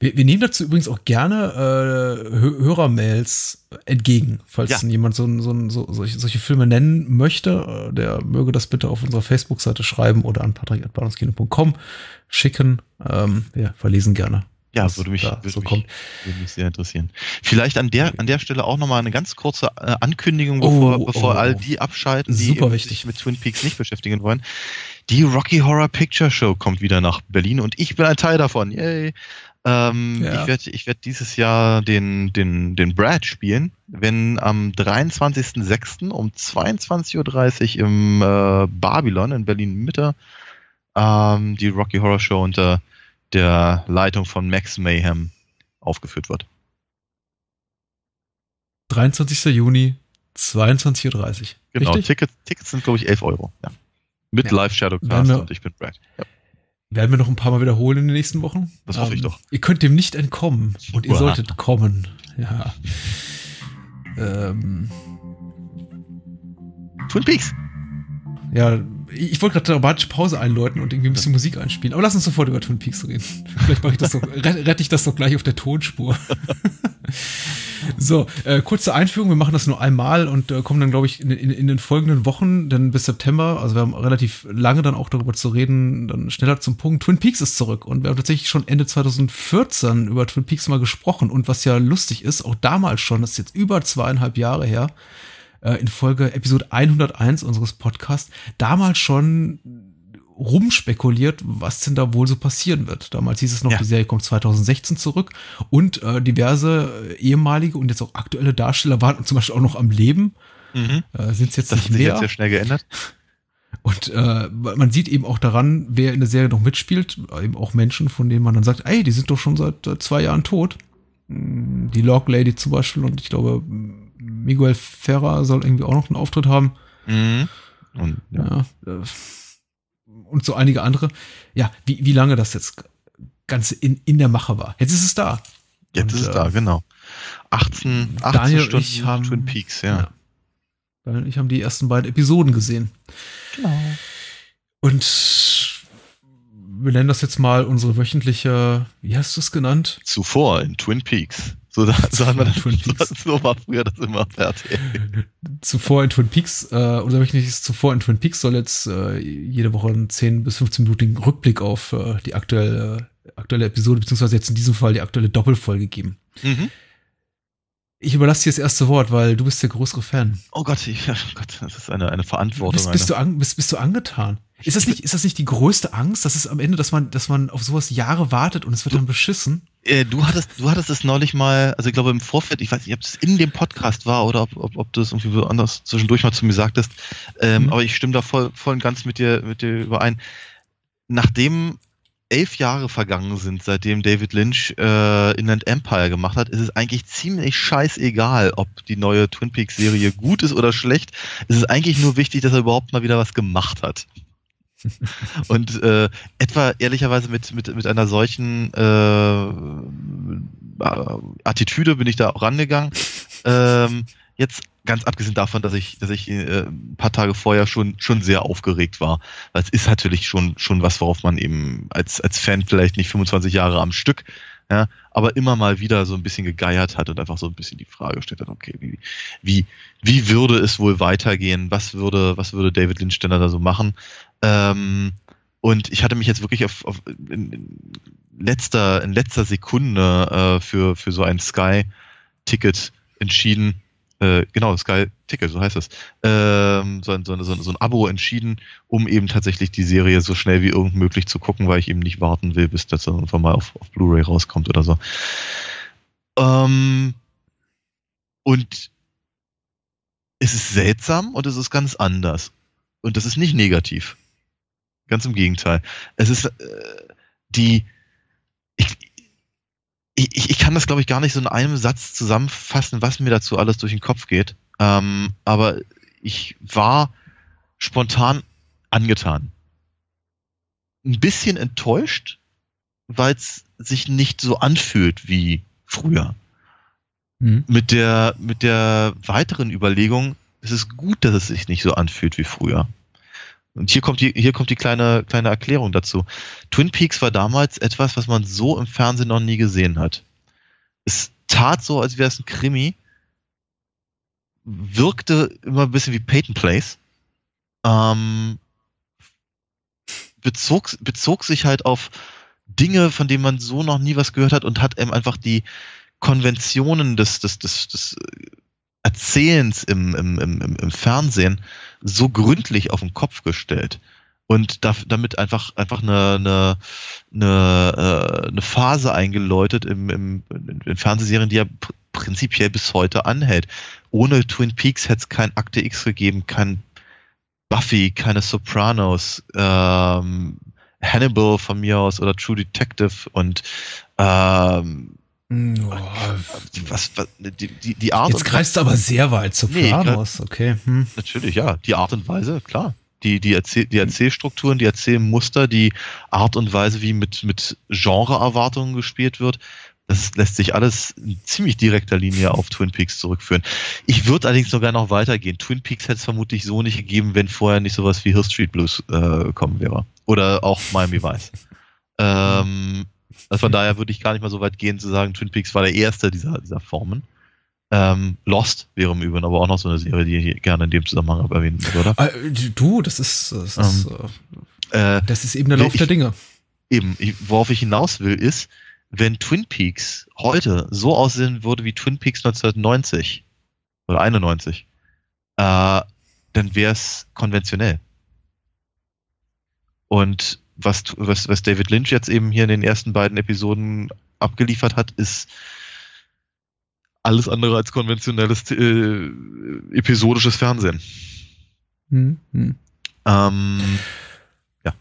wir, wir, nehmen dazu übrigens auch gerne äh, Hörermails entgegen, falls ja. jemand so, so, so, solche, solche Filme nennen möchte. Äh, der möge das bitte auf unserer Facebook-Seite schreiben oder an patrick.bahnhofskino.com schicken. Ähm, wir verlesen gerne. Ja, würde mich, würde, so mich, würde mich sehr interessieren. Vielleicht an der, an der Stelle auch nochmal eine ganz kurze äh, Ankündigung, bevor, oh, bevor oh, all die abschalten, die sich mit Twin Peaks nicht beschäftigen wollen. Die Rocky Horror Picture Show kommt wieder nach Berlin und ich bin ein Teil davon. Yay! Ähm, ja. Ich werde ich werd dieses Jahr den, den, den Brad spielen, wenn am 23.06. um 22.30 Uhr im äh, Babylon in Berlin Mitte ähm, die Rocky Horror Show unter der Leitung von Max Mayhem aufgeführt wird. 23. Juni, 22.30 Uhr. Genau, Tickets, Tickets sind, glaube ich, 11 Euro. Ja. Mit ja. Live Shadowcast wir, und ich bin Brad. Ja. Werden wir noch ein paar Mal wiederholen in den nächsten Wochen? Das hoffe ähm, ich doch. Ihr könnt dem nicht entkommen und ihr solltet kommen. Ja. Ähm. Twin Peaks. Ja, ich wollte gerade dramatische Pause einläuten und irgendwie ein bisschen Musik einspielen. Aber lass uns sofort über Twin Peaks reden. Vielleicht mache ich das doch, rette ich das doch gleich auf der Tonspur. so, äh, kurze Einführung. Wir machen das nur einmal und äh, kommen dann, glaube ich, in, in, in, den folgenden Wochen, denn bis September, also wir haben relativ lange dann auch darüber zu reden, dann schneller zum Punkt. Twin Peaks ist zurück und wir haben tatsächlich schon Ende 2014 über Twin Peaks mal gesprochen und was ja lustig ist, auch damals schon, das ist jetzt über zweieinhalb Jahre her, äh, in Folge Episode 101 unseres Podcasts damals schon rumspekuliert, was denn da wohl so passieren wird. Damals hieß es noch, ja. die Serie kommt 2016 zurück und äh, diverse ehemalige und jetzt auch aktuelle Darsteller waren zum Beispiel auch noch am Leben. Mhm. Äh, Sind es jetzt das nicht hat sich mehr. Jetzt sehr schnell geändert. Und äh, man sieht eben auch daran, wer in der Serie noch mitspielt, eben auch Menschen, von denen man dann sagt, ey, die sind doch schon seit äh, zwei Jahren tot. Hm, die Log Lady zum Beispiel und ich glaube, Miguel Ferrer soll irgendwie auch noch einen Auftritt haben. Mhm. Und, ja. ja. Äh, und so einige andere. Ja, wie, wie lange das jetzt ganz in, in der Mache war. Jetzt ist es da. Jetzt und, ist es äh, da, genau. 18, 18 Daniel Stunden ich haben, Twin Peaks, ja. ja. Daniel und ich haben die ersten beiden Episoden gesehen. Genau. Und wir nennen das jetzt mal unsere wöchentliche, wie hast du es genannt? Zuvor in Twin Peaks. So, da, so haben wir das, Twin Peaks. So, war früher das immer fertig. Zuvor in Twin Peaks, äh, unser wöchentliches Zuvor in Twin Peaks soll jetzt äh, jede Woche einen 10 bis 15 minütigen Rückblick auf äh, die aktuelle, aktuelle Episode, beziehungsweise jetzt in diesem Fall die aktuelle Doppelfolge geben. Mhm. Ich überlasse dir das erste Wort, weil du bist der größere Fan. Oh Gott, ich, oh Gott das ist eine, eine Verantwortung. Bist, bist, du an, bist, bist du angetan? Ist das, nicht, ist das nicht die größte Angst, dass es am Ende, dass man, dass man auf sowas Jahre wartet und es wird du, dann beschissen? Äh, du hattest, du hattest es neulich mal, also ich glaube im Vorfeld, ich weiß nicht, ob es in dem Podcast war oder ob, ob, ob du es irgendwie anders zwischendurch mal zu mir sagtest, ähm, mhm. aber ich stimme da voll, voll und ganz mit dir, mit dir überein. Nachdem elf Jahre vergangen sind, seitdem David Lynch äh, Inland Empire gemacht hat, ist es eigentlich ziemlich scheißegal, ob die neue Twin Peaks Serie gut ist oder schlecht. Es ist eigentlich nur wichtig, dass er überhaupt mal wieder was gemacht hat. Und äh, etwa ehrlicherweise mit, mit, mit einer solchen äh, Attitüde bin ich da auch rangegangen. Ähm, jetzt ganz abgesehen davon, dass ich, dass ich äh, ein paar Tage vorher schon, schon sehr aufgeregt war. Es ist natürlich schon, schon was, worauf man eben als, als Fan vielleicht nicht 25 Jahre am Stück, ja, aber immer mal wieder so ein bisschen gegeiert hat und einfach so ein bisschen die Frage gestellt hat, okay, wie, wie, wie würde es wohl weitergehen? Was würde, was würde David denn da so machen? Ähm, und ich hatte mich jetzt wirklich auf, auf in, in letzter, in letzter Sekunde äh, für, für so ein Sky-Ticket entschieden, äh, genau, Sky Ticket, so heißt es, ähm, so, ein, so, so, so ein Abo entschieden, um eben tatsächlich die Serie so schnell wie irgend möglich zu gucken, weil ich eben nicht warten will, bis das irgendwann mal auf, auf Blu-ray rauskommt oder so. Ähm, und es ist seltsam und es ist ganz anders. Und das ist nicht negativ. Ganz im Gegenteil. Es ist äh, die, ich, ich, ich kann das, glaube ich, gar nicht so in einem Satz zusammenfassen, was mir dazu alles durch den Kopf geht. Ähm, aber ich war spontan angetan. Ein bisschen enttäuscht, weil es sich nicht so anfühlt wie früher. Mhm. Mit der, mit der weiteren Überlegung, es ist gut, dass es sich nicht so anfühlt wie früher. Und hier kommt die, hier kommt die kleine, kleine Erklärung dazu. Twin Peaks war damals etwas, was man so im Fernsehen noch nie gesehen hat. Es tat so, als wäre es ein Krimi, wirkte immer ein bisschen wie Peyton Place, ähm, bezog, bezog sich halt auf Dinge, von denen man so noch nie was gehört hat und hat eben einfach die Konventionen des, des, des, des Erzählens im, im, im, im Fernsehen so gründlich auf den Kopf gestellt und da, damit einfach einfach eine, eine, eine, äh, eine Phase eingeläutet im, im, in Fernsehserien, die ja pr prinzipiell bis heute anhält. Ohne Twin Peaks hätte es kein Akte X gegeben, kein Buffy, keine Sopranos, ähm, Hannibal von mir aus oder True Detective und ähm, Oh. Was, was, die, die, die Art Jetzt greifst du aber sehr weit zu nee, Sopranos, okay. Hm. Natürlich, ja. Die Art und Weise, klar. Die, die, Erzähl die Erzählstrukturen, die Erzählmuster, die Art und Weise, wie mit, mit Genre-Erwartungen gespielt wird, das lässt sich alles in ziemlich direkter Linie auf Twin Peaks zurückführen. Ich würde allerdings sogar noch weitergehen. Twin Peaks hätte es vermutlich so nicht gegeben, wenn vorher nicht sowas wie Hill Street Blues äh, kommen wäre. Oder auch Miami Vice. ähm, also von daher würde ich gar nicht mal so weit gehen zu sagen, Twin Peaks war der erste dieser, dieser Formen. Ähm, Lost wäre im Übrigen aber auch noch so eine Serie, die ich gerne in dem Zusammenhang erwähnen würde. Äh, du, das ist, das ist, ähm, äh, das ist eben der Lauf ich, der Dinge. Eben, ich, worauf ich hinaus will, ist, wenn Twin Peaks heute so aussehen würde wie Twin Peaks 1990 oder 91, äh, dann wäre es konventionell. Und was, was, was David Lynch jetzt eben hier in den ersten beiden Episoden abgeliefert hat, ist alles andere als konventionelles äh, episodisches Fernsehen. Mhm. Ähm, ja.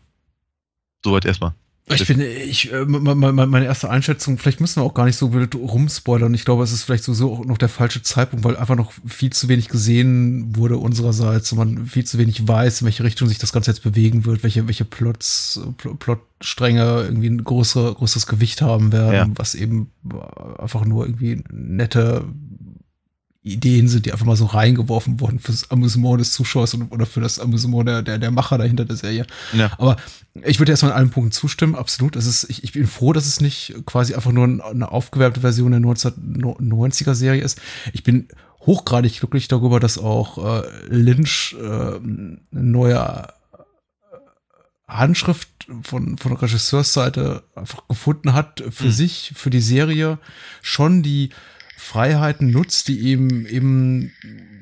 Soweit erstmal. Ich finde, ich, äh, meine erste Einschätzung, vielleicht müssen wir auch gar nicht so wild rumspoilern. Ich glaube, es ist vielleicht sowieso auch noch der falsche Zeitpunkt, weil einfach noch viel zu wenig gesehen wurde unsererseits und man viel zu wenig weiß, in welche Richtung sich das Ganze jetzt bewegen wird, welche, welche Plots, Plotstränge irgendwie ein größere, größeres Gewicht haben werden, ja. was eben einfach nur irgendwie nette Ideen sind, die einfach mal so reingeworfen wurden fürs Amüsement des Zuschauers oder für das Amüsement der, der, der Macher dahinter der Serie. Ja. Aber ich würde erstmal in allen Punkten zustimmen, absolut. Es ist, ich, ich bin froh, dass es nicht quasi einfach nur eine aufgewärmte Version der 1990er Serie ist. Ich bin hochgradig glücklich darüber, dass auch äh, Lynch äh, eine neue Handschrift von, von Regisseursseite einfach gefunden hat für mhm. sich, für die Serie, schon die Freiheiten nutzt, die eben eben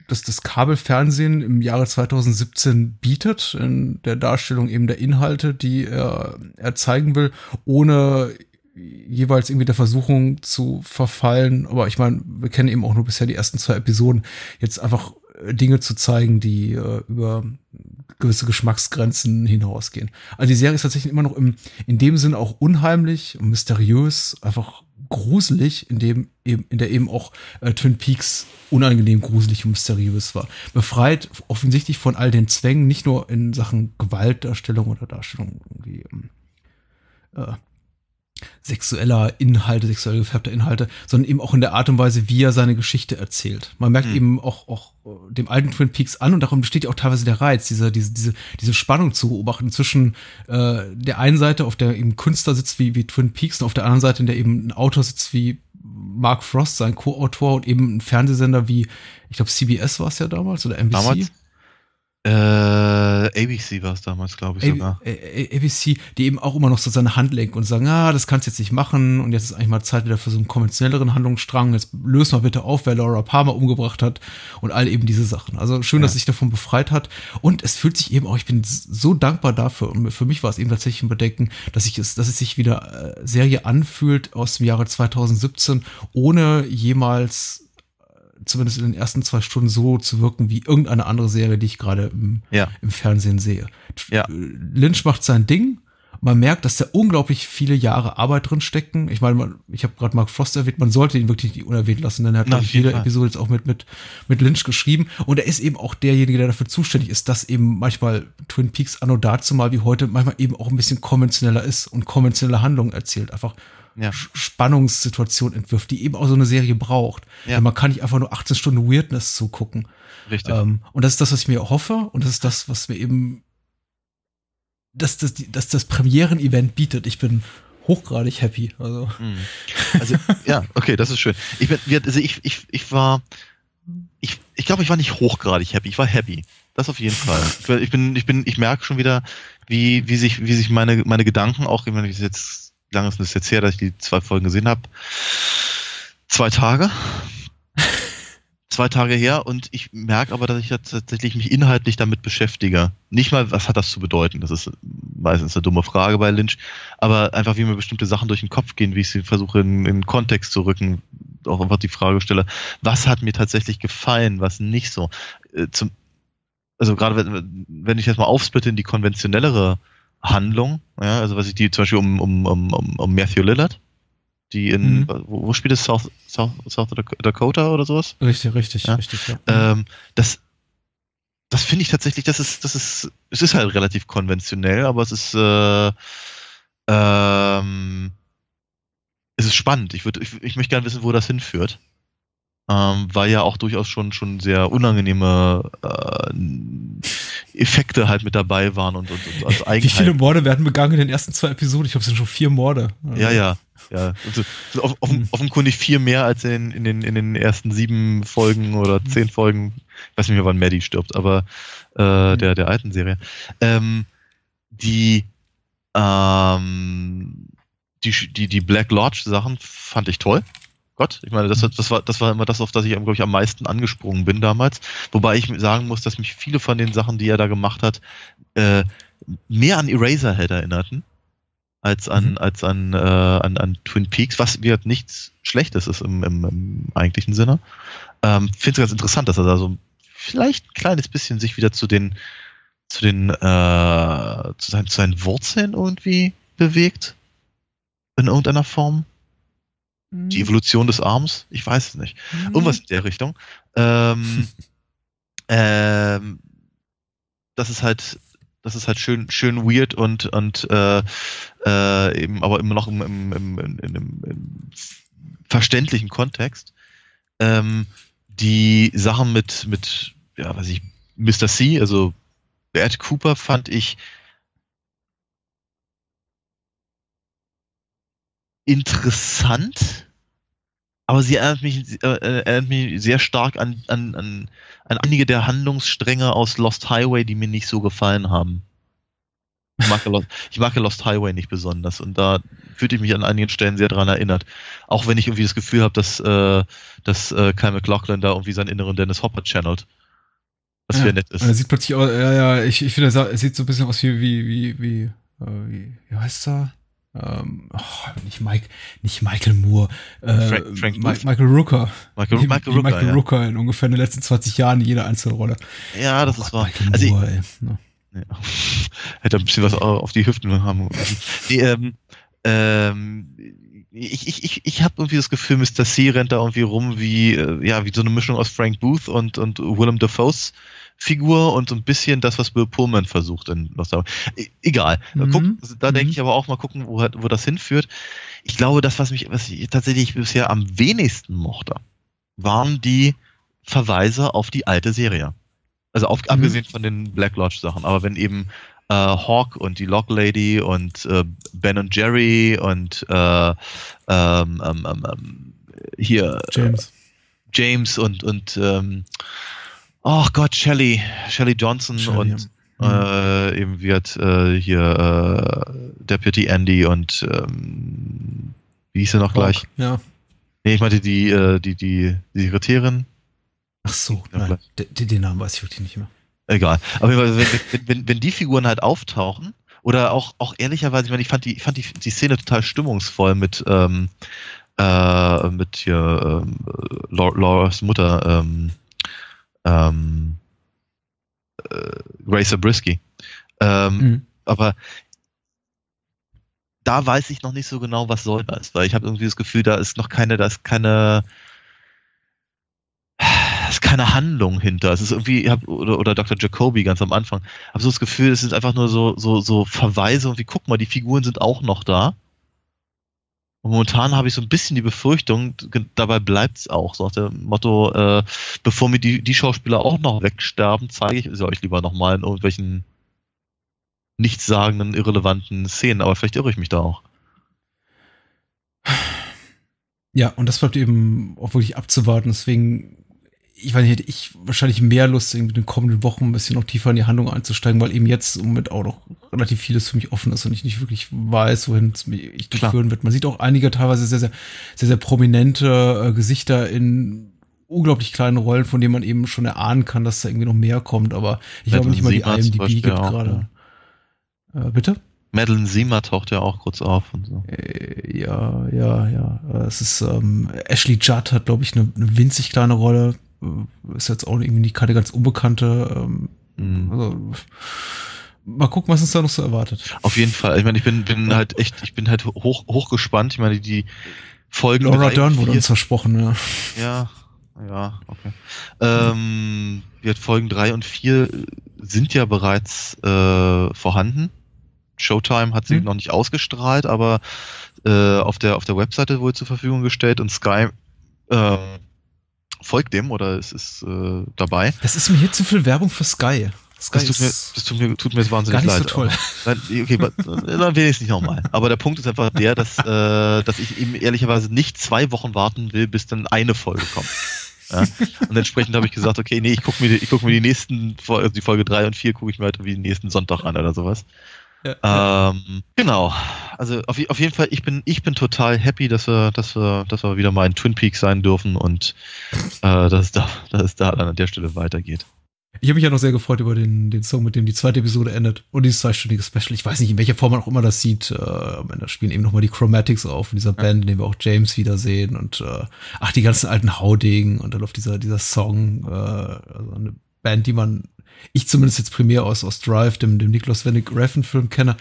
das, das Kabelfernsehen im Jahre 2017 bietet, in der Darstellung eben der Inhalte, die er, er zeigen will, ohne jeweils irgendwie der Versuchung zu verfallen. Aber ich meine, wir kennen eben auch nur bisher die ersten zwei Episoden, jetzt einfach Dinge zu zeigen, die äh, über gewisse Geschmacksgrenzen hinausgehen. Also die Serie ist tatsächlich immer noch im, in dem Sinn auch unheimlich und mysteriös, einfach gruselig, in dem eben, in der eben auch äh, Twin Peaks unangenehm gruselig und mysteriös war. Befreit offensichtlich von all den Zwängen, nicht nur in Sachen Gewaltdarstellung oder Darstellung irgendwie ähm, äh, sexueller Inhalte, sexuell gefärbter Inhalte, sondern eben auch in der Art und Weise, wie er seine Geschichte erzählt. Man merkt mhm. eben auch, auch äh, dem alten Twin Peaks an und darum besteht ja auch teilweise der Reiz, diese, diese, diese, diese Spannung zu beobachten zwischen äh, der einen Seite, auf der eben Künstler sitzt wie, wie Twin Peaks und auf der anderen Seite, in der eben ein Autor sitzt wie Mark Frost, sein Co-Autor und eben ein Fernsehsender wie, ich glaube, CBS war es ja damals oder NBC. Damals, äh, ABC war es damals, glaube ich A sogar. ABC, die eben auch immer noch so seine Hand lenken und sagen, ah, das kannst du jetzt nicht machen und jetzt ist eigentlich mal Zeit wieder für so einen konventionelleren Handlungsstrang. Jetzt löst mal bitte auf, wer Laura Palmer umgebracht hat und all eben diese Sachen. Also schön, ja. dass sich davon befreit hat und es fühlt sich eben auch, ich bin so dankbar dafür und für mich war es eben tatsächlich ein Bedenken, dass ich es, dass es sich wieder äh, Serie anfühlt aus dem Jahre 2017, ohne jemals zumindest in den ersten zwei Stunden so zu wirken wie irgendeine andere Serie, die ich gerade im, ja. im Fernsehen sehe. Ja. Lynch macht sein Ding. Man merkt, dass da unglaublich viele Jahre Arbeit drin stecken. Ich meine, ich habe gerade Mark Frost erwähnt, man sollte ihn wirklich nicht unerwähnt lassen, denn er hat, ich, jede Fall. Episode jetzt auch mit, mit, mit Lynch geschrieben. Und er ist eben auch derjenige, der dafür zuständig ist, dass eben manchmal Twin Peaks anno dazu mal wie heute manchmal eben auch ein bisschen konventioneller ist und konventionelle Handlungen erzählt. Einfach ja. Spannungssituation entwirft, die eben auch so eine Serie braucht. Ja. Denn man kann nicht einfach nur 18 Stunden Weirdness zugucken. Richtig. Ähm, und das ist das, was ich mir hoffe. Und das ist das, was mir eben dass das, dass das Premieren-Event bietet. Ich bin hochgradig happy. Also, mhm. also ja, okay, das ist schön. Ich, bin, also ich, ich, ich war, ich, ich glaube, ich war nicht hochgradig happy. Ich war happy. Das auf jeden Fall. Ich bin, ich bin, ich merke schon wieder, wie, wie sich, wie sich meine, meine Gedanken auch, wenn ich jetzt wie lange ist es jetzt her, dass ich die zwei Folgen gesehen habe? Zwei Tage. zwei Tage her und ich merke aber, dass ich tatsächlich mich inhaltlich damit beschäftige. Nicht mal, was hat das zu bedeuten? Das ist meistens eine dumme Frage bei Lynch, aber einfach, wie mir bestimmte Sachen durch den Kopf gehen, wie ich sie versuche in, in Kontext zu rücken, auch einfach die Frage stelle, was hat mir tatsächlich gefallen, was nicht so. Äh, zum, also gerade wenn, wenn ich jetzt mal aufsplitte in die konventionellere Handlung, ja, also was ich die zum Beispiel um, um, um, um Matthew Lillard, die in, mhm. wo, wo, spielt es South, South, South Dakota oder sowas? Richtig, richtig, ja? richtig, ja. Ähm, das, das finde ich tatsächlich, das ist, das ist, es ist halt relativ konventionell, aber es ist, äh, ähm, es ist spannend. Ich würde, ich, ich möchte gerne wissen, wo das hinführt ähm, weil ja auch durchaus schon schon sehr unangenehme äh, Effekte halt mit dabei waren und, und, und als Eigenheit. Wie viele Morde werden begangen in den ersten zwei Episoden? Ich glaube, es sind schon vier Morde. Ja, ja. Ja, also, off offen, hm. offenkundig vier mehr als in, in, den, in den ersten sieben Folgen oder hm. zehn Folgen. Ich weiß nicht mehr, wann Maddie stirbt, aber äh, mhm. der, der alten Serie. Ähm, die, ähm, die, die, die Black Lodge Sachen fand ich toll. Gott. Ich meine, das, das, war, das war immer das, auf das ich, glaube ich, am meisten angesprungen bin damals. Wobei ich sagen muss, dass mich viele von den Sachen, die er da gemacht hat, äh, mehr an Eraserhead erinnerten als an, mhm. als an, äh, an, an Twin Peaks, was wird nichts Schlechtes ist im, im, im eigentlichen Sinne. Ähm, Finde es ganz interessant, dass er da so vielleicht ein kleines bisschen sich wieder zu den, zu den, äh, zu seinen, zu seinen Wurzeln irgendwie bewegt. In irgendeiner Form. Die mhm. Evolution des Arms? Ich weiß es nicht. Mhm. Irgendwas in der Richtung. Ähm, ähm, das ist halt, das ist halt schön, schön weird und, und äh, äh, eben aber immer noch im, im, im, im, im verständlichen Kontext. Ähm, die Sachen mit, mit, ja, weiß ich, Mr. C, also Bert Cooper fand ich interessant, aber sie erinnert mich, äh, erinnert mich sehr stark an, an, an, an einige der Handlungsstränge aus Lost Highway, die mir nicht so gefallen haben. Ich mag, Lost, ich mag Lost Highway nicht besonders und da fühlte ich mich an einigen Stellen sehr dran erinnert. Auch wenn ich irgendwie das Gefühl habe, dass, äh, dass äh, Kyle McLaughlin da irgendwie seinen inneren Dennis Hopper channelt. Was ja, nett ist. Er sieht plötzlich aus, ja, ja, ich, ich finde, er sieht so ein bisschen aus wie, wie, wie, wie, äh, wie, wie heißt er? Ähm, oh, nicht Mike, nicht Michael Moore, äh, Frank, Frank Ma Michael Rooker. Michael, Michael Rooker, Michael ja. Rooker in ungefähr in den letzten 20 Jahren in jeder Einzelrolle. Ja, das oh, ist wahr. Michael also Moore, ich, ey. Ne? Ja. Hätte ein bisschen was auf die Hüften haben. Nee, ähm, ähm, ich, ich, ich, ich habe irgendwie das Gefühl, Mr. C rennt da irgendwie rum wie, äh, ja, wie so eine Mischung aus Frank Booth und, und Willem Dafoe's Figur und so ein bisschen das, was Bill Pullman versucht in Lost Highway. E egal. Mhm. Guck, da denke mhm. ich aber auch mal gucken, wo, wo das hinführt. Ich glaube, das, was mich, was ich tatsächlich bisher am wenigsten mochte, waren die Verweise auf die alte Serie. Also auf, mhm. abgesehen von den Black Lodge Sachen, aber wenn eben äh, Hawk und die Lock Lady und äh, Ben und Jerry und äh, ähm, ähm, ähm, ähm hier James, James und und ähm, oh Gott Shelly, Shelly Johnson Shelley, und äh, eben wird äh, hier äh, Deputy Andy und ähm, wie hieß er noch Hawk, gleich? Ja. Nee, ich meinte die äh, die die die Sekretärin. Ach so, nein, den, den Namen weiß ich wirklich nicht mehr. Egal. Aber wenn, wenn, wenn, wenn die Figuren halt auftauchen, oder auch, auch ehrlicherweise, ich meine, ich fand die, ich fand die, die Szene total stimmungsvoll mit, ähm, äh, mit hier ähm, Laura's Mutter, ähm, ähm, äh, Grace Zabriskie. Ähm, mhm. Aber da weiß ich noch nicht so genau, was soll das, weil ich habe irgendwie das Gefühl, da ist noch keine, da ist keine, ist keine Handlung hinter. Es ist irgendwie, hab, oder, oder Dr. Jacoby ganz am Anfang. Habe so das Gefühl, es sind einfach nur so, so, so Verweise und wie guck mal, die Figuren sind auch noch da. Und momentan habe ich so ein bisschen die Befürchtung, dabei bleibt es auch, so nach dem Motto, äh, bevor mir die, die Schauspieler auch noch wegsterben, zeige ich sie euch lieber nochmal in irgendwelchen nichtssagenden, irrelevanten Szenen. Aber vielleicht irre ich mich da auch. Ja, und das bleibt eben auch wirklich abzuwarten. Deswegen ich weiß nicht, hätte ich wahrscheinlich mehr Lust, in den kommenden Wochen ein bisschen noch tiefer in die Handlung einzusteigen, weil eben jetzt im Moment auch noch relativ vieles für mich offen ist und ich nicht wirklich weiß, wohin es mich führen wird. Man sieht auch einige teilweise sehr, sehr, sehr, sehr prominente äh, Gesichter in unglaublich kleinen Rollen, von denen man eben schon erahnen kann, dass da irgendwie noch mehr kommt, aber ich glaube nicht mal die IMDb gibt gerade. Äh, bitte? Madeline Sima taucht ja auch kurz auf und so. Äh, ja, ja, ja. Es ist ähm, Ashley Judd hat, glaube ich, eine, eine winzig kleine Rolle. Äh, ist jetzt auch irgendwie keine ganz unbekannte. Ähm, mhm. also, mal gucken, was uns da noch so erwartet. Auf jeden Fall. Ich meine, ich bin, bin halt echt, ich bin halt hoch, hoch gespannt. Ich meine, die Folgen. Laura Dern wurde uns versprochen, ja. Ja, ja, okay. Ähm, wird Folgen drei und vier sind ja bereits äh, vorhanden. Showtime hat sie hm. noch nicht ausgestrahlt, aber äh, auf der auf der Webseite wurde zur Verfügung gestellt und Sky äh, folgt dem oder es ist äh, dabei. Das ist mir hier zu viel Werbung für Sky. Sky das, tut mir, das tut, mir, tut mir jetzt wahnsinnig gar nicht leid. So toll. Nein, okay, dann will ich es nicht nochmal. Aber der Punkt ist einfach der, dass, äh, dass ich eben ehrlicherweise nicht zwei Wochen warten will, bis dann eine Folge kommt. Ja? Und entsprechend habe ich gesagt, okay, nee, ich gucke mir, die, ich guck mir die nächsten, also die Folge drei und vier gucke ich mir halt wie den nächsten Sonntag an oder sowas. Ja, ähm, Genau. Also auf, auf, jeden Fall, ich bin, ich bin total happy, dass wir, dass wir, dass wir wieder mal in Twin Peaks sein dürfen und äh, dass, es da, dass es da dann an der Stelle weitergeht. Ich habe mich ja noch sehr gefreut über den, den Song, mit dem die zweite Episode endet. Und dieses zweistündige Special. Ich weiß nicht, in welcher Form man auch immer das sieht. Äh, Ende spielen eben nochmal die Chromatics auf in dieser Band, in dem wir auch James wiedersehen. Und äh, ach, die ganzen alten Haudegen und dann auf dieser, dieser Song. Äh, also eine Band, die man ich zumindest jetzt primär aus, aus Drive, dem, dem Niklas Wennig Reffen-Film kenne,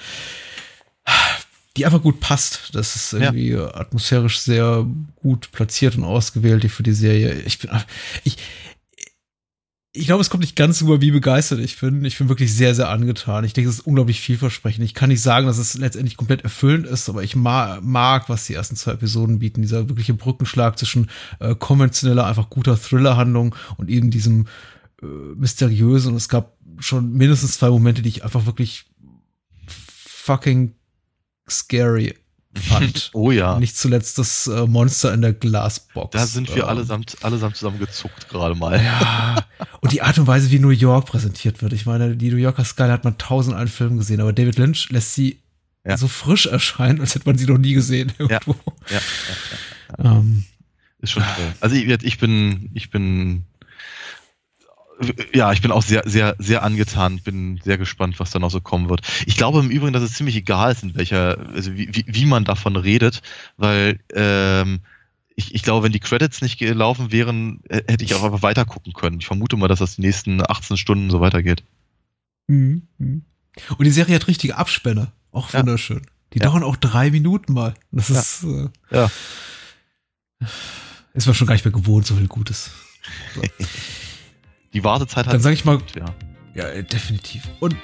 die einfach gut passt. Das ist irgendwie ja. atmosphärisch sehr gut platziert und ausgewählt die für die Serie. Ich bin, ich, ich glaube, es kommt nicht ganz über, wie begeistert ich bin. Ich bin wirklich sehr, sehr angetan. Ich denke, es ist unglaublich vielversprechend. Ich kann nicht sagen, dass es letztendlich komplett erfüllend ist, aber ich mag, mag was die ersten zwei Episoden bieten. Dieser wirkliche Brückenschlag zwischen äh, konventioneller, einfach guter Thriller-Handlung und eben diesem äh, mysteriös und es gab schon mindestens zwei Momente, die ich einfach wirklich fucking scary fand. oh ja. Nicht zuletzt das äh, Monster in der Glasbox. Da sind wir ähm, allesamt, allesamt zusammen gezuckt gerade mal. Ja. Und die Art und Weise, wie New York präsentiert wird. Ich meine, die New Yorker Skyline hat man tausend einen Filmen gesehen, aber David Lynch lässt sie ja. so frisch erscheinen, als hätte man sie noch nie gesehen irgendwo. Ja, ja, ja ähm, ist schon toll. Also ich, ich bin, ich bin ja, ich bin auch sehr, sehr, sehr angetan, bin sehr gespannt, was da noch so kommen wird. Ich glaube im Übrigen, dass es ziemlich egal ist, in welcher, also wie, wie, wie man davon redet, weil ähm, ich, ich glaube, wenn die Credits nicht gelaufen wären, hätte ich auch einfach weiter gucken können. Ich vermute mal, dass das die nächsten 18 Stunden so weitergeht. Mhm. mhm. Und die Serie hat richtige Abspänne. Auch wunderschön. Ja. Die ja. dauern auch drei Minuten mal. Das ja. ist. Äh, ja. Ist man schon gar nicht mehr gewohnt, so viel Gutes. So. die Wartezeit hat. Dann sage ich mal. Ja. ja, definitiv. Und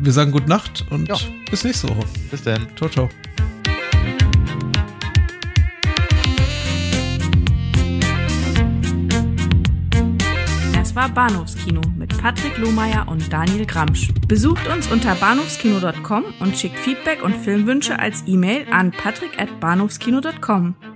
wir sagen Gute Nacht und bis nächste Woche. Bis dann. Ciao, ciao. war Bahnhofskino mit Patrick Lohmeier und Daniel Gramsch. Besucht uns unter bahnhofskino.com und schickt Feedback und Filmwünsche als E-Mail an patrick@bahnhofskino.com.